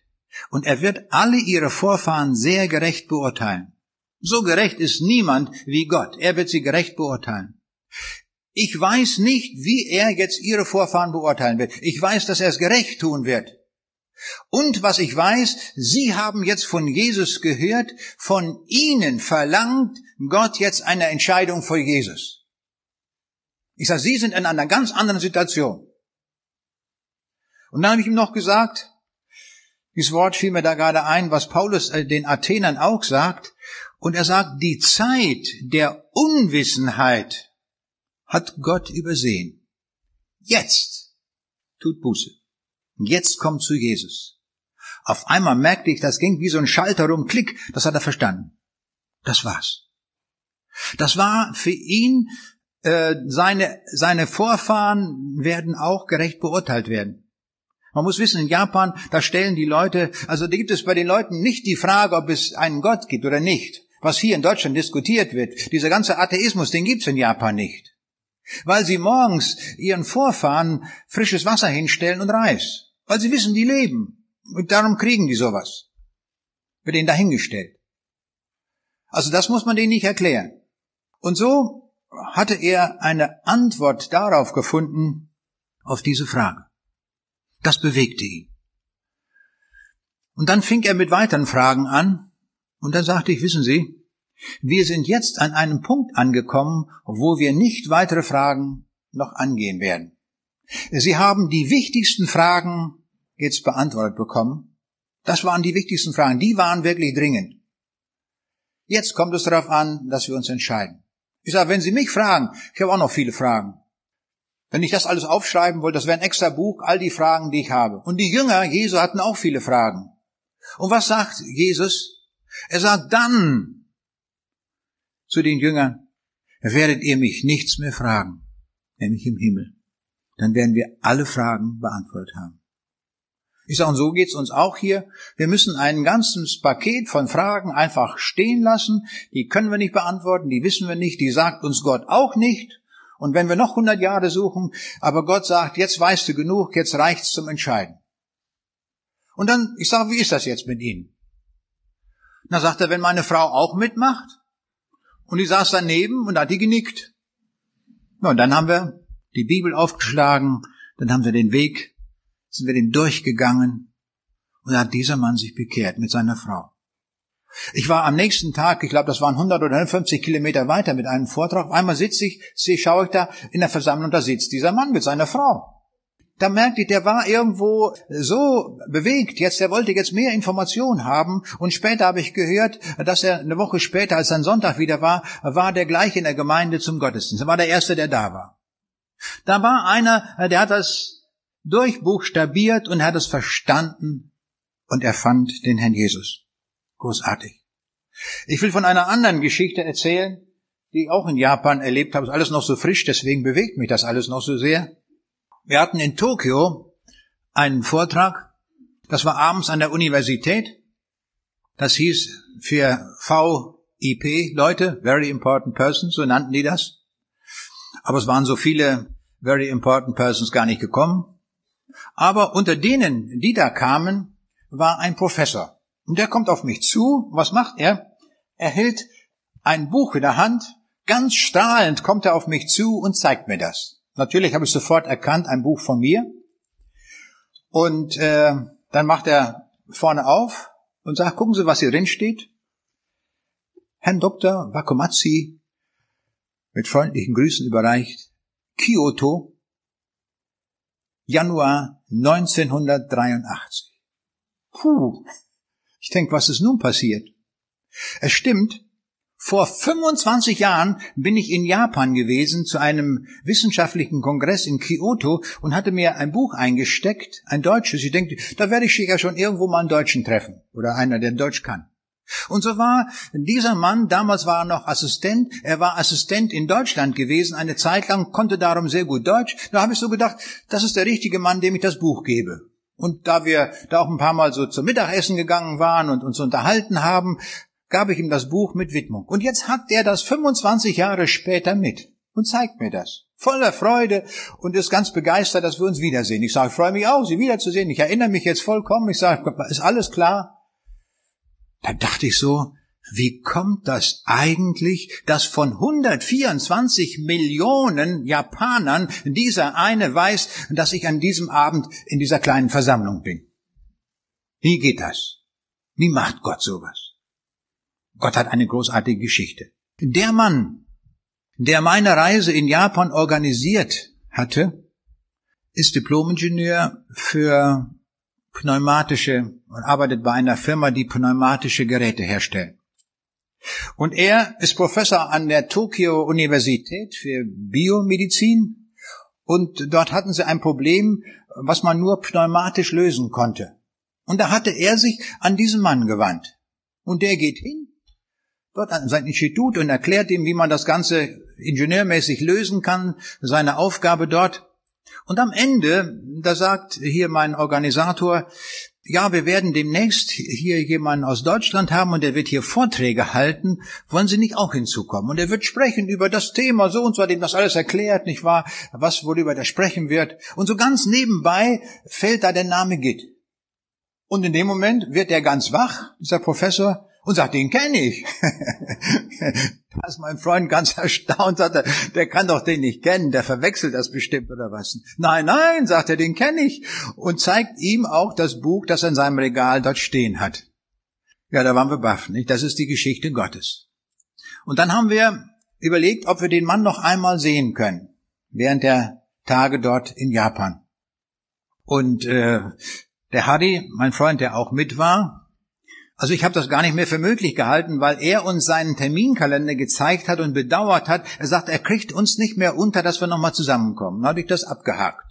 und er wird alle ihre Vorfahren sehr gerecht beurteilen. So gerecht ist niemand wie Gott. Er wird sie gerecht beurteilen. Ich weiß nicht, wie er jetzt ihre Vorfahren beurteilen wird. Ich weiß, dass er es gerecht tun wird. Und was ich weiß, Sie haben jetzt von Jesus gehört, von Ihnen verlangt Gott jetzt eine Entscheidung für Jesus. Ich sage, Sie sind in einer ganz anderen Situation. Und dann habe ich ihm noch gesagt, dieses Wort fiel mir da gerade ein, was Paulus äh, den Athenern auch sagt, und er sagt, die Zeit der Unwissenheit hat Gott übersehen. Jetzt tut Buße. Jetzt kommt zu Jesus. Auf einmal merkte ich, das ging wie so ein Schalter rum, Klick, das hat er verstanden. Das war's. Das war für ihn, äh, seine, seine Vorfahren werden auch gerecht beurteilt werden. Man muss wissen, in Japan, da stellen die Leute, also da gibt es bei den Leuten nicht die Frage, ob es einen Gott gibt oder nicht was hier in Deutschland diskutiert wird, dieser ganze Atheismus, den gibt's in Japan nicht. Weil sie morgens ihren Vorfahren frisches Wasser hinstellen und Reis. Weil sie wissen, die leben. Und darum kriegen die sowas. Wird ihnen dahingestellt. Also das muss man denen nicht erklären. Und so hatte er eine Antwort darauf gefunden, auf diese Frage. Das bewegte ihn. Und dann fing er mit weiteren Fragen an, und dann sagte ich, wissen Sie, Wir sind jetzt an einem Punkt angekommen, wo wir nicht weitere Fragen noch angehen werden. Sie haben die wichtigsten Fragen jetzt beantwortet bekommen. Das waren die wichtigsten Fragen. Die waren wirklich dringend. Jetzt kommt es darauf an, dass wir uns entscheiden. Ich sage, wenn Sie mich fragen, ich habe auch noch viele Fragen. Wenn ich das alles aufschreiben wollte, das wäre ein extra Buch, all die Fragen, die ich habe. Und die Jünger Jesu hatten auch viele Fragen. Und was sagt Jesus? Er sagt dann zu den Jüngern, werdet ihr mich nichts mehr fragen, nämlich im Himmel. Dann werden wir alle Fragen beantwortet haben. Ich sage, und so geht's uns auch hier. Wir müssen ein ganzes Paket von Fragen einfach stehen lassen. Die können wir nicht beantworten, die wissen wir nicht, die sagt uns Gott auch nicht. Und wenn wir noch 100 Jahre suchen, aber Gott sagt, jetzt weißt du genug, jetzt reicht's zum Entscheiden. Und dann, ich sage, wie ist das jetzt mit Ihnen? Na sagt er, wenn meine Frau auch mitmacht, und die saß daneben und hat die genickt. Na, und dann haben wir die Bibel aufgeschlagen, dann haben wir den Weg sind wir dem durchgegangen und da hat dieser Mann sich bekehrt mit seiner Frau. Ich war am nächsten Tag, ich glaube, das waren 100 oder 150 Kilometer weiter mit einem Vortrag. Einmal sitze ich, sehe, schaue ich da in der Versammlung, da sitzt dieser Mann mit seiner Frau. Da merkte ich, der war irgendwo so bewegt. Jetzt, der wollte jetzt mehr Informationen haben. Und später habe ich gehört, dass er eine Woche später, als ein Sonntag wieder war, war der gleich in der Gemeinde zum Gottesdienst. Er war der Erste, der da war. Da war einer, der hat das durchbuchstabiert und hat es verstanden und er fand den Herrn Jesus. Großartig. Ich will von einer anderen Geschichte erzählen, die ich auch in Japan erlebt habe. Ist alles noch so frisch, deswegen bewegt mich das alles noch so sehr. Wir hatten in Tokio einen Vortrag. Das war abends an der Universität. Das hieß für VIP Leute, Very Important Persons, so nannten die das. Aber es waren so viele Very Important Persons gar nicht gekommen. Aber unter denen, die da kamen, war ein Professor. Und der kommt auf mich zu. Was macht er? Er hält ein Buch in der Hand. Ganz strahlend kommt er auf mich zu und zeigt mir das. Natürlich habe ich sofort erkannt, ein Buch von mir. Und äh, dann macht er vorne auf und sagt, gucken Sie, was hier drin steht. Herrn Dr. Wakomatsu mit freundlichen Grüßen überreicht. Kyoto, Januar 1983. Puh, ich denke, was ist nun passiert? Es stimmt, vor 25 Jahren bin ich in Japan gewesen zu einem wissenschaftlichen Kongress in Kyoto und hatte mir ein Buch eingesteckt, ein deutsches. Ich denke, da werde ich sicher schon irgendwo mal einen Deutschen treffen oder einer, der Deutsch kann. Und so war dieser Mann, damals war er noch Assistent, er war Assistent in Deutschland gewesen, eine Zeit lang, konnte darum sehr gut Deutsch. Da habe ich so gedacht, das ist der richtige Mann, dem ich das Buch gebe. Und da wir da auch ein paar Mal so zum Mittagessen gegangen waren und uns unterhalten haben, gab ich ihm das Buch mit Widmung. Und jetzt hat er das 25 Jahre später mit und zeigt mir das. Voller Freude und ist ganz begeistert, dass wir uns wiedersehen. Ich sage, ich freue mich auch, Sie wiederzusehen. Ich erinnere mich jetzt vollkommen. Ich sage, ist alles klar? Da dachte ich so, wie kommt das eigentlich, dass von 124 Millionen Japanern dieser eine weiß, dass ich an diesem Abend in dieser kleinen Versammlung bin? Wie geht das? Wie macht Gott sowas? Gott hat eine großartige Geschichte. Der Mann, der meine Reise in Japan organisiert hatte, ist Diplomingenieur für pneumatische und arbeitet bei einer Firma, die pneumatische Geräte herstellt. Und er ist Professor an der Tokio Universität für Biomedizin und dort hatten sie ein Problem, was man nur pneumatisch lösen konnte. Und da hatte er sich an diesen Mann gewandt. Und der geht hin, dort an sein Institut und erklärt ihm, wie man das Ganze ingenieurmäßig lösen kann, seine Aufgabe dort. Und am Ende, da sagt hier mein Organisator, ja, wir werden demnächst hier jemanden aus Deutschland haben und der wird hier Vorträge halten. Wollen Sie nicht auch hinzukommen? Und er wird sprechen über das Thema, so und so, dem das alles erklärt, nicht wahr? Was, worüber der sprechen wird. Und so ganz nebenbei fällt da der Name Git. Und in dem Moment wird er ganz wach, dieser Professor, und sagt, den kenne ich. da ist mein Freund ganz erstaunt, sagt er, der kann doch den nicht kennen, der verwechselt das bestimmt oder was. Nein, nein, sagt er, den kenne ich. Und zeigt ihm auch das Buch, das er in seinem Regal dort stehen hat. Ja, da waren wir baff, nicht? Das ist die Geschichte Gottes. Und dann haben wir überlegt, ob wir den Mann noch einmal sehen können, während der Tage dort in Japan. Und äh, der Harry, mein Freund, der auch mit war, also ich habe das gar nicht mehr für möglich gehalten, weil er uns seinen Terminkalender gezeigt hat und bedauert hat. Er sagt, er kriegt uns nicht mehr unter, dass wir nochmal zusammenkommen. Dann habe ich das abgehakt.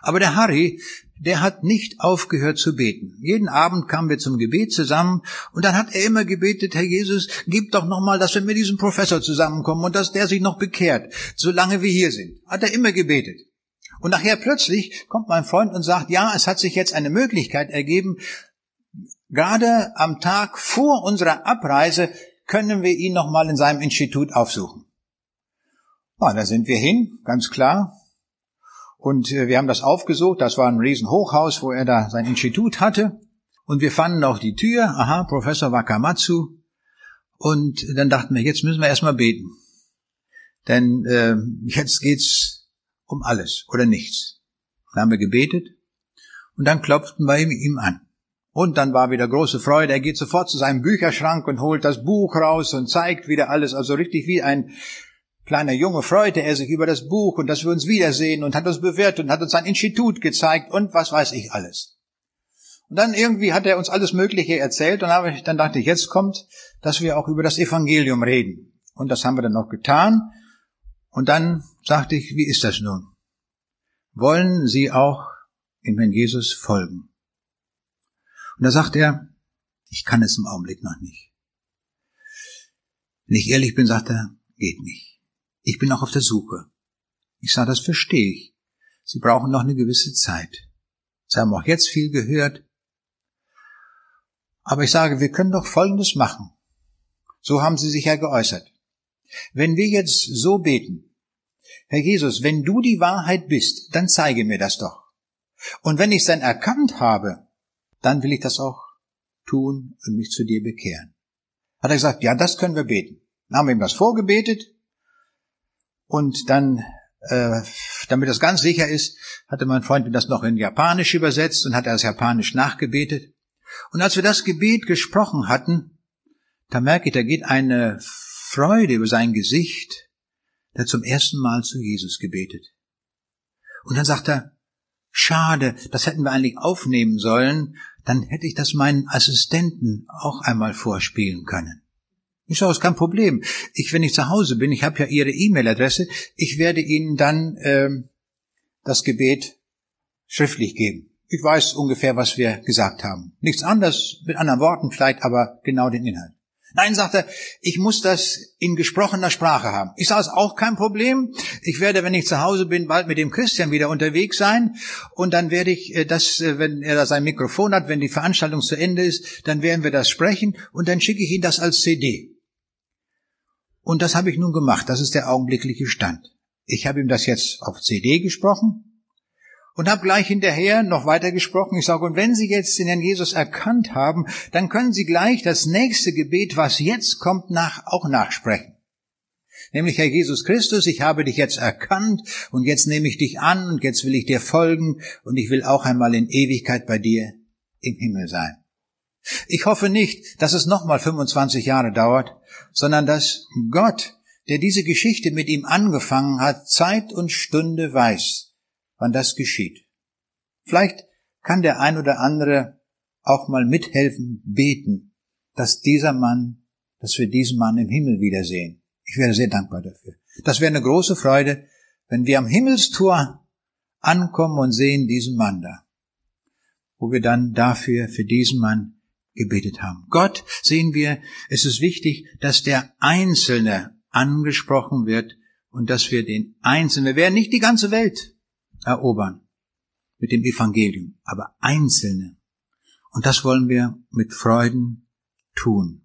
Aber der Harry, der hat nicht aufgehört zu beten. Jeden Abend kamen wir zum Gebet zusammen und dann hat er immer gebetet, Herr Jesus, gib doch nochmal, dass wir mit diesem Professor zusammenkommen und dass der sich noch bekehrt, solange wir hier sind. Hat er immer gebetet. Und nachher plötzlich kommt mein Freund und sagt, ja, es hat sich jetzt eine Möglichkeit ergeben, gerade am Tag vor unserer Abreise können wir ihn nochmal in seinem Institut aufsuchen. Ja, da sind wir hin, ganz klar. Und äh, wir haben das aufgesucht. Das war ein Riesenhochhaus, wo er da sein Institut hatte. Und wir fanden auch die Tür. Aha, Professor Wakamatsu. Und dann dachten wir, jetzt müssen wir erstmal beten. Denn äh, jetzt geht's um alles oder nichts. Dann haben wir gebetet und dann klopften wir ihm an. Und dann war wieder große Freude. Er geht sofort zu seinem Bücherschrank und holt das Buch raus und zeigt wieder alles. Also richtig wie ein kleiner Junge freute er sich über das Buch und dass wir uns wiedersehen und hat uns bewertet und hat uns ein Institut gezeigt und was weiß ich alles. Und dann irgendwie hat er uns alles Mögliche erzählt und dann dachte ich, jetzt kommt, dass wir auch über das Evangelium reden. Und das haben wir dann noch getan. Und dann sagte ich, wie ist das nun? Wollen Sie auch dem Herrn Jesus folgen? Und da sagt er, ich kann es im Augenblick noch nicht. Wenn ich ehrlich bin, sagt er, geht nicht. Ich bin auch auf der Suche. Ich sage, das verstehe ich. Sie brauchen noch eine gewisse Zeit. Sie haben auch jetzt viel gehört. Aber ich sage, wir können doch Folgendes machen. So haben Sie sich ja geäußert. Wenn wir jetzt so beten, Herr Jesus, wenn du die Wahrheit bist, dann zeige mir das doch. Und wenn ich es dann erkannt habe, dann will ich das auch tun und mich zu dir bekehren. Hat er gesagt, ja, das können wir beten. Dann haben wir ihm das vorgebetet und dann, äh, damit das ganz sicher ist, hatte mein Freund mir das noch in Japanisch übersetzt und hat das Japanisch nachgebetet. Und als wir das Gebet gesprochen hatten, da merke ich, da geht eine Freude über sein Gesicht, der zum ersten Mal zu Jesus gebetet. Und dann sagt er, schade, das hätten wir eigentlich aufnehmen sollen, dann hätte ich das meinen Assistenten auch einmal vorspielen können. Ich sage, ist kein Problem. Ich, wenn ich zu Hause bin, ich habe ja Ihre E-Mail-Adresse, ich werde Ihnen dann ähm, das Gebet schriftlich geben. Ich weiß ungefähr, was wir gesagt haben. Nichts anderes, mit anderen Worten vielleicht, aber genau den Inhalt. Nein, sagt er, ich muss das in gesprochener Sprache haben. Ich sage, es auch kein Problem. Ich werde, wenn ich zu Hause bin, bald mit dem Christian wieder unterwegs sein. Und dann werde ich äh, das, äh, wenn er da sein Mikrofon hat, wenn die Veranstaltung zu Ende ist, dann werden wir das sprechen und dann schicke ich ihm das als CD. Und das habe ich nun gemacht. Das ist der augenblickliche Stand. Ich habe ihm das jetzt auf CD gesprochen und habe gleich hinterher noch weiter gesprochen. Ich sage, und wenn Sie jetzt den Herrn Jesus erkannt haben, dann können Sie gleich das nächste Gebet, was jetzt kommt, nach, auch nachsprechen. Nämlich, Herr Jesus Christus, ich habe dich jetzt erkannt und jetzt nehme ich dich an und jetzt will ich dir folgen und ich will auch einmal in Ewigkeit bei dir im Himmel sein. Ich hoffe nicht, dass es nochmal 25 Jahre dauert, sondern dass Gott, der diese Geschichte mit ihm angefangen hat, Zeit und Stunde weiß, wann das geschieht. Vielleicht kann der ein oder andere auch mal mithelfen, beten, dass dieser Mann, dass wir diesen Mann im Himmel wiedersehen. Ich wäre sehr dankbar dafür. Das wäre eine große Freude, wenn wir am Himmelstor ankommen und sehen diesen Mann da, wo wir dann dafür, für diesen Mann gebetet haben. Gott, sehen wir, es ist wichtig, dass der Einzelne angesprochen wird und dass wir den Einzelnen, wir werden nicht die ganze Welt erobern mit dem Evangelium, aber Einzelne. Und das wollen wir mit Freuden tun.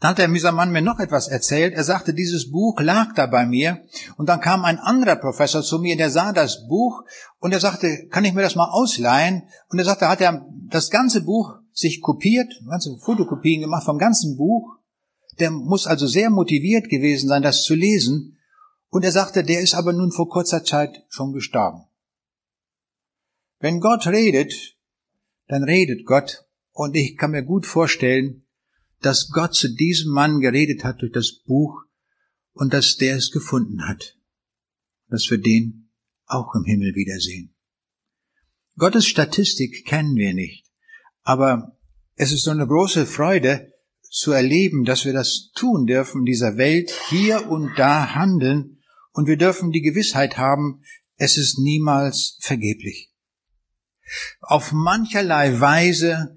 Dann hat der Misermann mir noch etwas erzählt. Er sagte, dieses Buch lag da bei mir. Und dann kam ein anderer Professor zu mir, der sah das Buch und er sagte, kann ich mir das mal ausleihen? Und er sagte, hat er das ganze Buch sich kopiert, ganze Fotokopien gemacht vom ganzen Buch. Der muss also sehr motiviert gewesen sein, das zu lesen. Und er sagte, der ist aber nun vor kurzer Zeit schon gestorben. Wenn Gott redet, dann redet Gott. Und ich kann mir gut vorstellen, dass Gott zu diesem Mann geredet hat durch das Buch und dass der es gefunden hat, dass wir den auch im Himmel wiedersehen. Gottes Statistik kennen wir nicht, aber es ist so eine große Freude zu erleben, dass wir das tun dürfen, dieser Welt hier und da handeln und wir dürfen die Gewissheit haben, es ist niemals vergeblich. Auf mancherlei Weise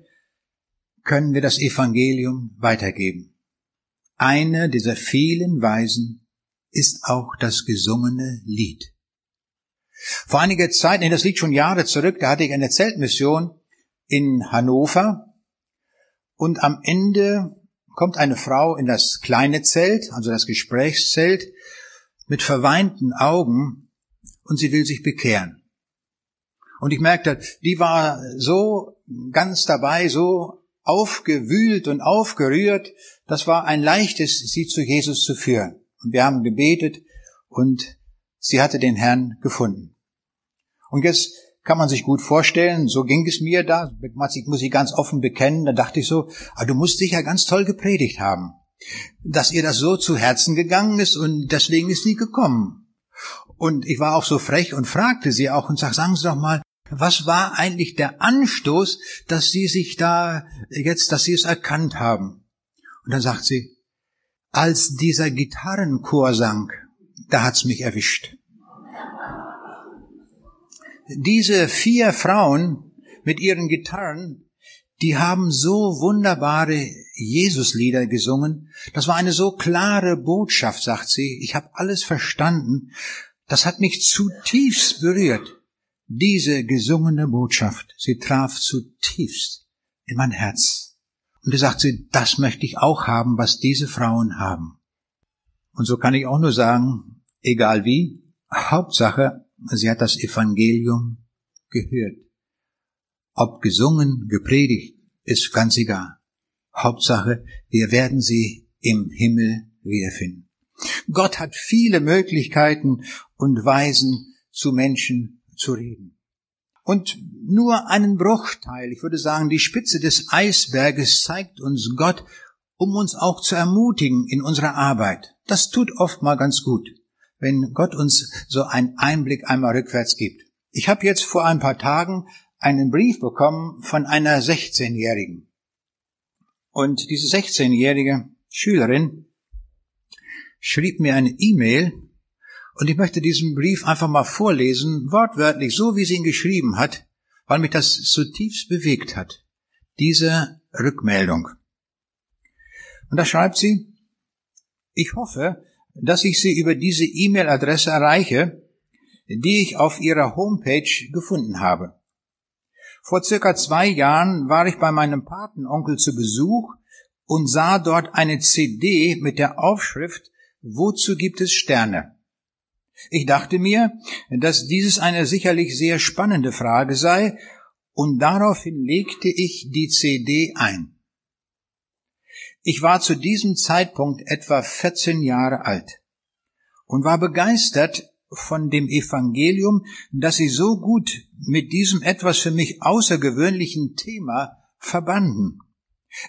können wir das Evangelium weitergeben. Eine dieser vielen Weisen ist auch das gesungene Lied. Vor einiger Zeit, nee, das liegt schon Jahre zurück, da hatte ich eine Zeltmission in Hannover und am Ende kommt eine Frau in das kleine Zelt, also das Gesprächszelt, mit verweinten Augen und sie will sich bekehren. Und ich merkte, die war so ganz dabei, so aufgewühlt und aufgerührt. Das war ein leichtes, sie zu Jesus zu führen. Und wir haben gebetet und sie hatte den Herrn gefunden. Und jetzt kann man sich gut vorstellen, so ging es mir da, muss ich ganz offen bekennen, da dachte ich so, ah, du musst sicher ganz toll gepredigt haben, dass ihr das so zu Herzen gegangen ist und deswegen ist sie gekommen. Und ich war auch so frech und fragte sie auch und sag, sagen Sie doch mal, was war eigentlich der Anstoß, dass Sie sich da jetzt, dass Sie es erkannt haben? Und dann sagt sie, als dieser Gitarrenchor sang, da hat's mich erwischt. Diese vier Frauen mit ihren Gitarren, die haben so wunderbare Jesuslieder gesungen. Das war eine so klare Botschaft, sagt sie. Ich habe alles verstanden. Das hat mich zutiefst berührt. Diese gesungene Botschaft, sie traf zutiefst in mein Herz. Und da sagt sie, das möchte ich auch haben, was diese Frauen haben. Und so kann ich auch nur sagen, egal wie, Hauptsache, sie hat das Evangelium gehört. Ob gesungen, gepredigt, ist ganz egal. Hauptsache, wir werden sie im Himmel wiederfinden. Gott hat viele Möglichkeiten und Weisen zu Menschen zu reden. Und nur einen Bruchteil, ich würde sagen, die Spitze des Eisberges zeigt uns Gott, um uns auch zu ermutigen in unserer Arbeit. Das tut oft mal ganz gut, wenn Gott uns so einen Einblick einmal rückwärts gibt. Ich habe jetzt vor ein paar Tagen einen Brief bekommen von einer 16-Jährigen. Und diese 16-jährige Schülerin schrieb mir eine E-Mail und ich möchte diesen Brief einfach mal vorlesen, wortwörtlich, so wie sie ihn geschrieben hat, weil mich das zutiefst bewegt hat. Diese Rückmeldung. Und da schreibt sie, ich hoffe, dass ich Sie über diese E-Mail-Adresse erreiche, die ich auf Ihrer Homepage gefunden habe. Vor circa zwei Jahren war ich bei meinem Patenonkel zu Besuch und sah dort eine CD mit der Aufschrift Wozu gibt es Sterne? Ich dachte mir, dass dieses eine sicherlich sehr spannende Frage sei, und daraufhin legte ich die CD ein. Ich war zu diesem Zeitpunkt etwa 14 Jahre alt und war begeistert von dem Evangelium, das sie so gut mit diesem etwas für mich außergewöhnlichen Thema verbanden.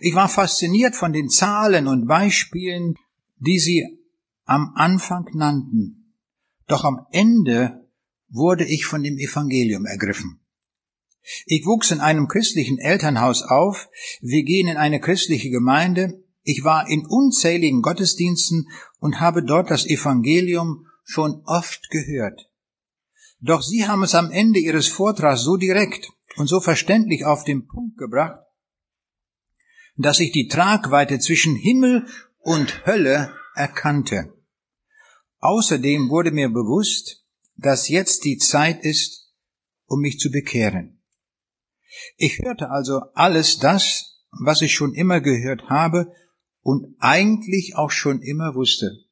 Ich war fasziniert von den Zahlen und Beispielen, die sie am Anfang nannten doch am Ende wurde ich von dem Evangelium ergriffen. Ich wuchs in einem christlichen Elternhaus auf, wir gehen in eine christliche Gemeinde, ich war in unzähligen Gottesdiensten und habe dort das Evangelium schon oft gehört. Doch Sie haben es am Ende Ihres Vortrags so direkt und so verständlich auf den Punkt gebracht, dass ich die Tragweite zwischen Himmel und Hölle erkannte. Außerdem wurde mir bewusst, dass jetzt die Zeit ist, um mich zu bekehren. Ich hörte also alles das, was ich schon immer gehört habe und eigentlich auch schon immer wusste.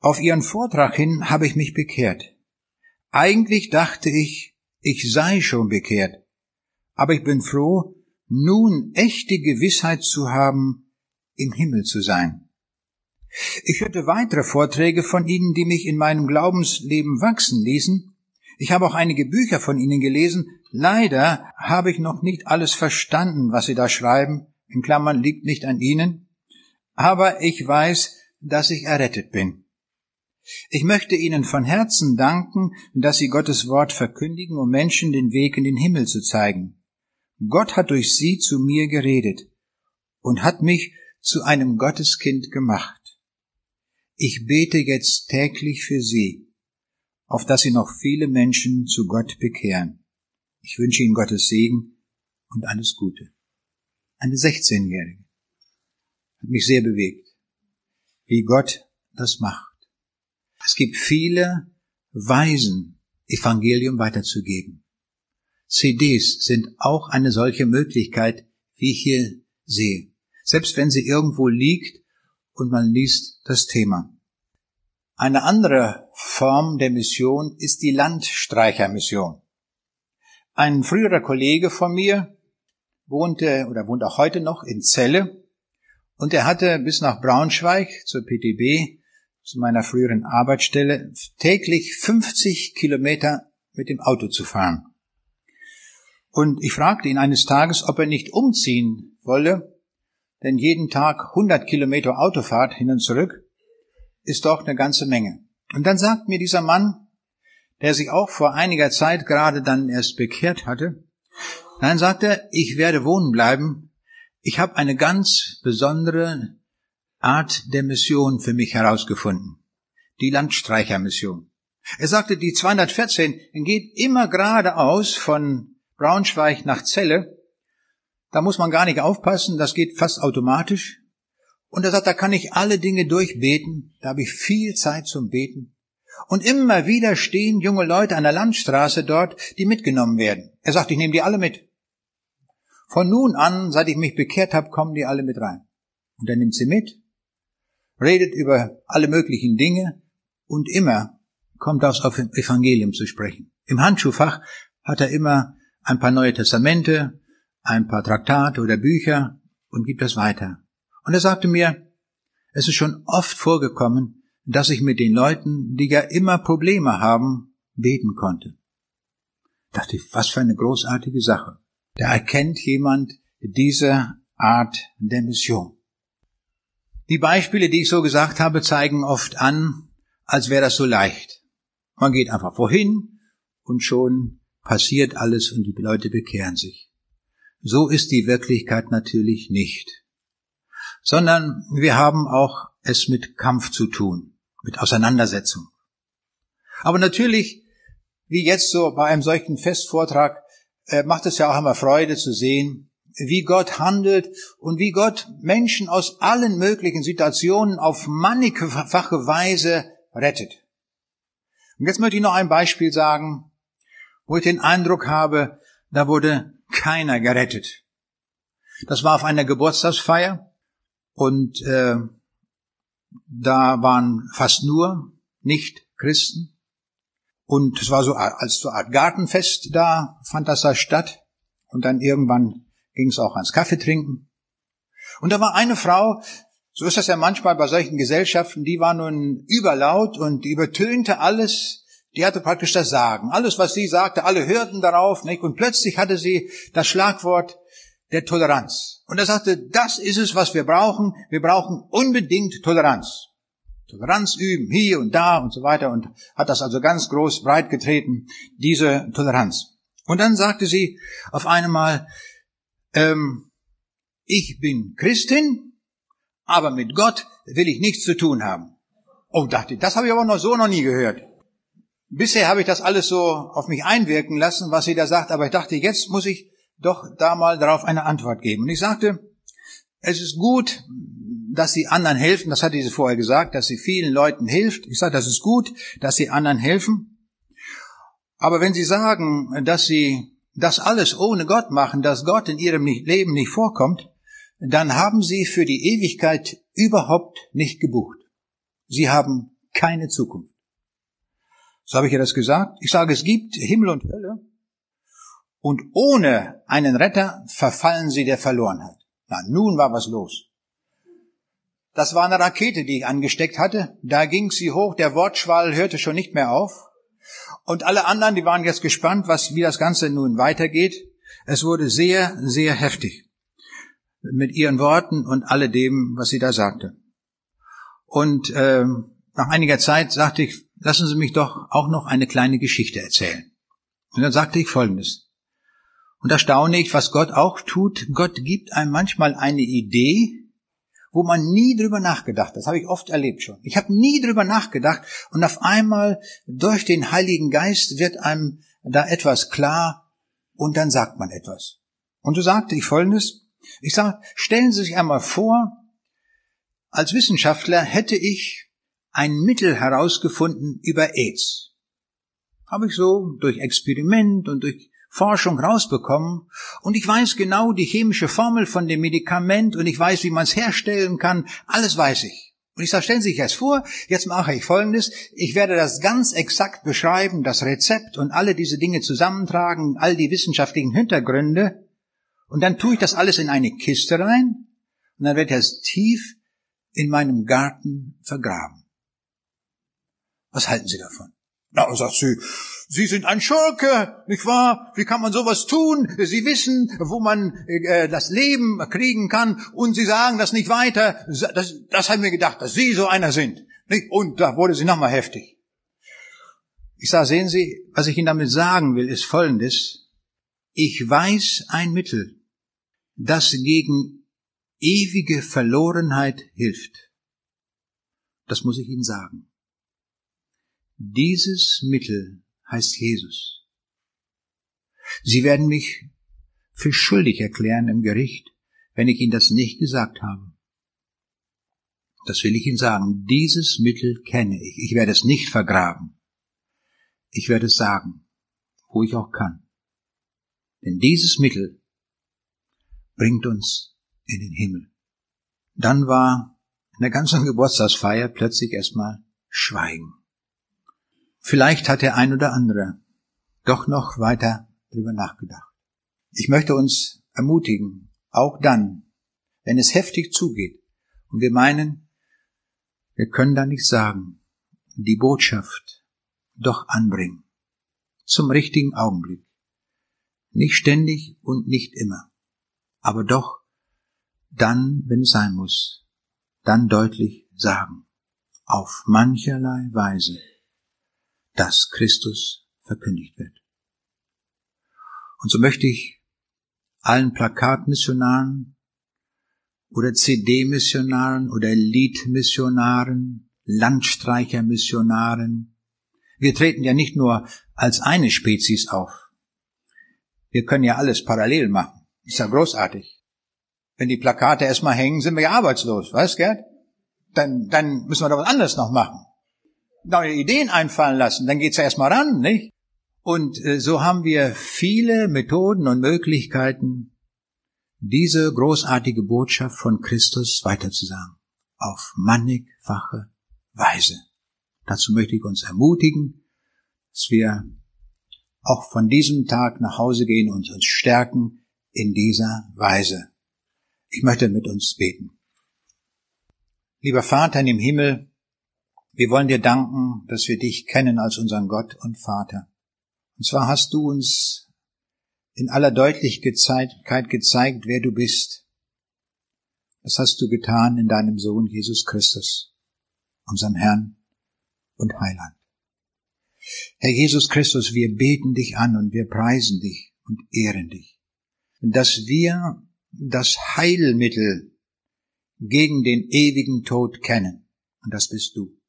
Auf Ihren Vortrag hin habe ich mich bekehrt. Eigentlich dachte ich, ich sei schon bekehrt, aber ich bin froh, nun echte Gewissheit zu haben, im Himmel zu sein. Ich hörte weitere Vorträge von Ihnen, die mich in meinem Glaubensleben wachsen ließen. Ich habe auch einige Bücher von Ihnen gelesen. Leider habe ich noch nicht alles verstanden, was Sie da schreiben, in Klammern liegt nicht an Ihnen, aber ich weiß, dass ich errettet bin. Ich möchte Ihnen von Herzen danken, dass Sie Gottes Wort verkündigen, um Menschen den Weg in den Himmel zu zeigen. Gott hat durch Sie zu mir geredet und hat mich zu einem Gotteskind gemacht. Ich bete jetzt täglich für Sie, auf dass Sie noch viele Menschen zu Gott bekehren. Ich wünsche Ihnen Gottes Segen und alles Gute. Eine 16-Jährige hat mich sehr bewegt, wie Gott das macht. Es gibt viele Weisen, Evangelium weiterzugeben. CDs sind auch eine solche Möglichkeit, wie ich hier sehe. Selbst wenn sie irgendwo liegt und man liest das Thema. Eine andere Form der Mission ist die Landstreichermission. Ein früherer Kollege von mir wohnte oder wohnt auch heute noch in Celle und er hatte bis nach Braunschweig zur PTB zu meiner früheren Arbeitsstelle täglich 50 Kilometer mit dem Auto zu fahren. Und ich fragte ihn eines Tages, ob er nicht umziehen wolle, denn jeden Tag 100 Kilometer Autofahrt hin und zurück ist doch eine ganze Menge. Und dann sagt mir dieser Mann, der sich auch vor einiger Zeit gerade dann erst bekehrt hatte, dann sagt er, ich werde wohnen bleiben. Ich habe eine ganz besondere Art der Mission für mich herausgefunden. Die Landstreichermission. Er sagte, die 214 geht immer geradeaus von Braunschweig nach Celle. Da muss man gar nicht aufpassen, das geht fast automatisch. Und er sagt, da kann ich alle Dinge durchbeten, da habe ich viel Zeit zum Beten. Und immer wieder stehen junge Leute an der Landstraße dort, die mitgenommen werden. Er sagt, ich nehme die alle mit. Von nun an, seit ich mich bekehrt habe, kommen die alle mit rein. Und er nimmt sie mit redet über alle möglichen Dinge und immer kommt aufs Evangelium zu sprechen. Im Handschuhfach hat er immer ein paar Neue Testamente, ein paar Traktate oder Bücher und gibt das weiter. Und er sagte mir, es ist schon oft vorgekommen, dass ich mit den Leuten, die ja immer Probleme haben, beten konnte. Dachte ich, was für eine großartige Sache. Da erkennt jemand diese Art der Mission. Die Beispiele, die ich so gesagt habe, zeigen oft an, als wäre das so leicht. Man geht einfach vorhin und schon passiert alles und die Leute bekehren sich. So ist die Wirklichkeit natürlich nicht. Sondern wir haben auch es mit Kampf zu tun, mit Auseinandersetzung. Aber natürlich, wie jetzt so bei einem solchen Festvortrag, äh, macht es ja auch immer Freude zu sehen, wie Gott handelt und wie Gott Menschen aus allen möglichen Situationen auf mannigfache Weise rettet. Und jetzt möchte ich noch ein Beispiel sagen, wo ich den Eindruck habe, da wurde keiner gerettet. Das war auf einer Geburtstagsfeier und äh, da waren fast nur Nicht-Christen. Und es war so als so Art Gartenfest da, fand das da statt. Und dann irgendwann ging es auch ans Kaffee trinken. Und da war eine Frau, so ist das ja manchmal bei solchen Gesellschaften, die war nun überlaut und die übertönte alles, die hatte praktisch das Sagen. Alles, was sie sagte, alle hörten darauf, nicht? Und plötzlich hatte sie das Schlagwort der Toleranz. Und er sagte, das ist es, was wir brauchen. Wir brauchen unbedingt Toleranz. Toleranz üben, hier und da und so weiter und hat das also ganz groß breit getreten, diese Toleranz. Und dann sagte sie auf einmal, ähm, ich bin Christin, aber mit Gott will ich nichts zu tun haben. Oh, dachte ich, das habe ich aber noch so noch nie gehört. Bisher habe ich das alles so auf mich einwirken lassen, was sie da sagt, aber ich dachte, jetzt muss ich doch da mal darauf eine Antwort geben. Und ich sagte, es ist gut, dass sie anderen helfen. Das hatte sie vorher gesagt, dass sie vielen Leuten hilft. Ich sage, das ist gut, dass sie anderen helfen. Aber wenn sie sagen, dass sie das alles ohne Gott machen, dass Gott in ihrem Leben nicht vorkommt, dann haben sie für die Ewigkeit überhaupt nicht gebucht. Sie haben keine Zukunft. So habe ich ja das gesagt. Ich sage, es gibt Himmel und Hölle und ohne einen Retter verfallen sie der Verlorenheit. Na, nun war was los. Das war eine Rakete, die ich angesteckt hatte. Da ging sie hoch, der Wortschwall hörte schon nicht mehr auf. Und alle anderen, die waren jetzt gespannt, was, wie das Ganze nun weitergeht. Es wurde sehr, sehr heftig. mit ihren Worten und alledem, was sie da sagte. Und äh, nach einiger Zeit sagte ich, lassen Sie mich doch auch noch eine kleine Geschichte erzählen. Und dann sagte ich Folgendes. Und da staune ich, was Gott auch tut. Gott gibt einem manchmal eine Idee, wo man nie drüber nachgedacht hat. Das habe ich oft erlebt schon. Ich habe nie drüber nachgedacht und auf einmal durch den Heiligen Geist wird einem da etwas klar und dann sagt man etwas. Und so sagte ich Folgendes. Ich sage, stellen Sie sich einmal vor, als Wissenschaftler hätte ich ein Mittel herausgefunden über AIDS. Habe ich so durch Experiment und durch Forschung rausbekommen und ich weiß genau die chemische Formel von dem Medikament und ich weiß, wie man es herstellen kann. Alles weiß ich. Und ich sage, stellen Sie sich das vor, jetzt mache ich Folgendes. Ich werde das ganz exakt beschreiben, das Rezept und alle diese Dinge zusammentragen, all die wissenschaftlichen Hintergründe. Und dann tue ich das alles in eine Kiste rein und dann wird es tief in meinem Garten vergraben. Was halten Sie davon? Na, sagt sie, Sie sind ein Schurke, nicht wahr? Wie kann man sowas tun? Sie wissen, wo man äh, das Leben kriegen kann und Sie sagen das nicht weiter. Das, das haben wir gedacht, dass Sie so einer sind. Nicht? Und da wurde sie nochmal heftig. Ich sage, sehen Sie, was ich Ihnen damit sagen will, ist Folgendes. Ich weiß ein Mittel, das gegen ewige Verlorenheit hilft. Das muss ich Ihnen sagen. Dieses Mittel heißt Jesus. Sie werden mich für schuldig erklären im Gericht, wenn ich Ihnen das nicht gesagt habe. Das will ich Ihnen sagen. Dieses Mittel kenne ich. Ich werde es nicht vergraben. Ich werde es sagen, wo ich auch kann. Denn dieses Mittel bringt uns in den Himmel. Dann war in der ganzen Geburtstagsfeier plötzlich erstmal Schweigen. Vielleicht hat der ein oder andere doch noch weiter drüber nachgedacht. Ich möchte uns ermutigen, auch dann, wenn es heftig zugeht und wir meinen, wir können da nichts sagen, die Botschaft doch anbringen. Zum richtigen Augenblick. Nicht ständig und nicht immer, aber doch dann, wenn es sein muss, dann deutlich sagen. Auf mancherlei Weise dass Christus verkündigt wird. Und so möchte ich allen Plakatmissionaren oder CD-Missionaren oder Liedmissionaren, Landstreichermissionaren, wir treten ja nicht nur als eine Spezies auf. Wir können ja alles parallel machen. Ist ja großartig. Wenn die Plakate erstmal hängen, sind wir ja arbeitslos, weißt Gerd? Dann, dann müssen wir doch was anderes noch machen neue Ideen einfallen lassen, dann geht's ja erstmal ran, nicht? Und äh, so haben wir viele Methoden und Möglichkeiten, diese großartige Botschaft von Christus weiterzusagen. Auf mannigfache Weise. Dazu möchte ich uns ermutigen, dass wir auch von diesem Tag nach Hause gehen und uns stärken in dieser Weise. Ich möchte mit uns beten. Lieber Vater im Himmel, wir wollen dir danken, dass wir dich kennen als unseren Gott und Vater. Und zwar hast du uns in aller Deutlichkeit gezeigt, wer du bist. Das hast du getan in deinem Sohn Jesus Christus, unserem Herrn und Heiland. Herr Jesus Christus, wir beten dich an und wir preisen dich und ehren dich, dass wir das Heilmittel gegen den ewigen Tod kennen. Und das bist du.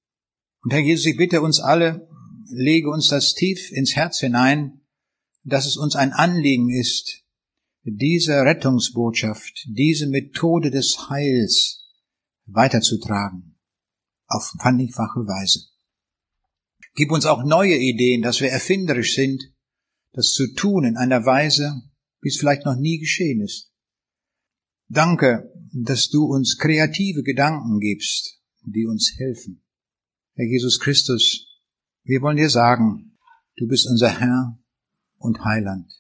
Und Herr Jesus, ich bitte uns alle, lege uns das tief ins Herz hinein, dass es uns ein Anliegen ist, diese Rettungsbotschaft, diese Methode des Heils weiterzutragen, auf mannigfache Weise. Gib uns auch neue Ideen, dass wir erfinderisch sind, das zu tun in einer Weise, wie es vielleicht noch nie geschehen ist. Danke, dass du uns kreative Gedanken gibst, die uns helfen. Herr Jesus Christus, wir wollen dir sagen, du bist unser Herr und Heiland,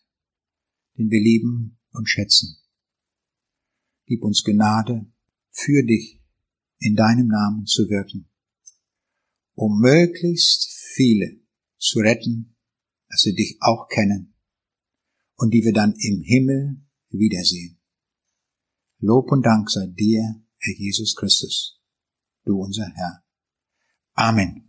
den wir lieben und schätzen. Gib uns Gnade, für dich in deinem Namen zu wirken, um möglichst viele zu retten, dass sie dich auch kennen und die wir dann im Himmel wiedersehen. Lob und Dank sei dir, Herr Jesus Christus, du unser Herr. Amen.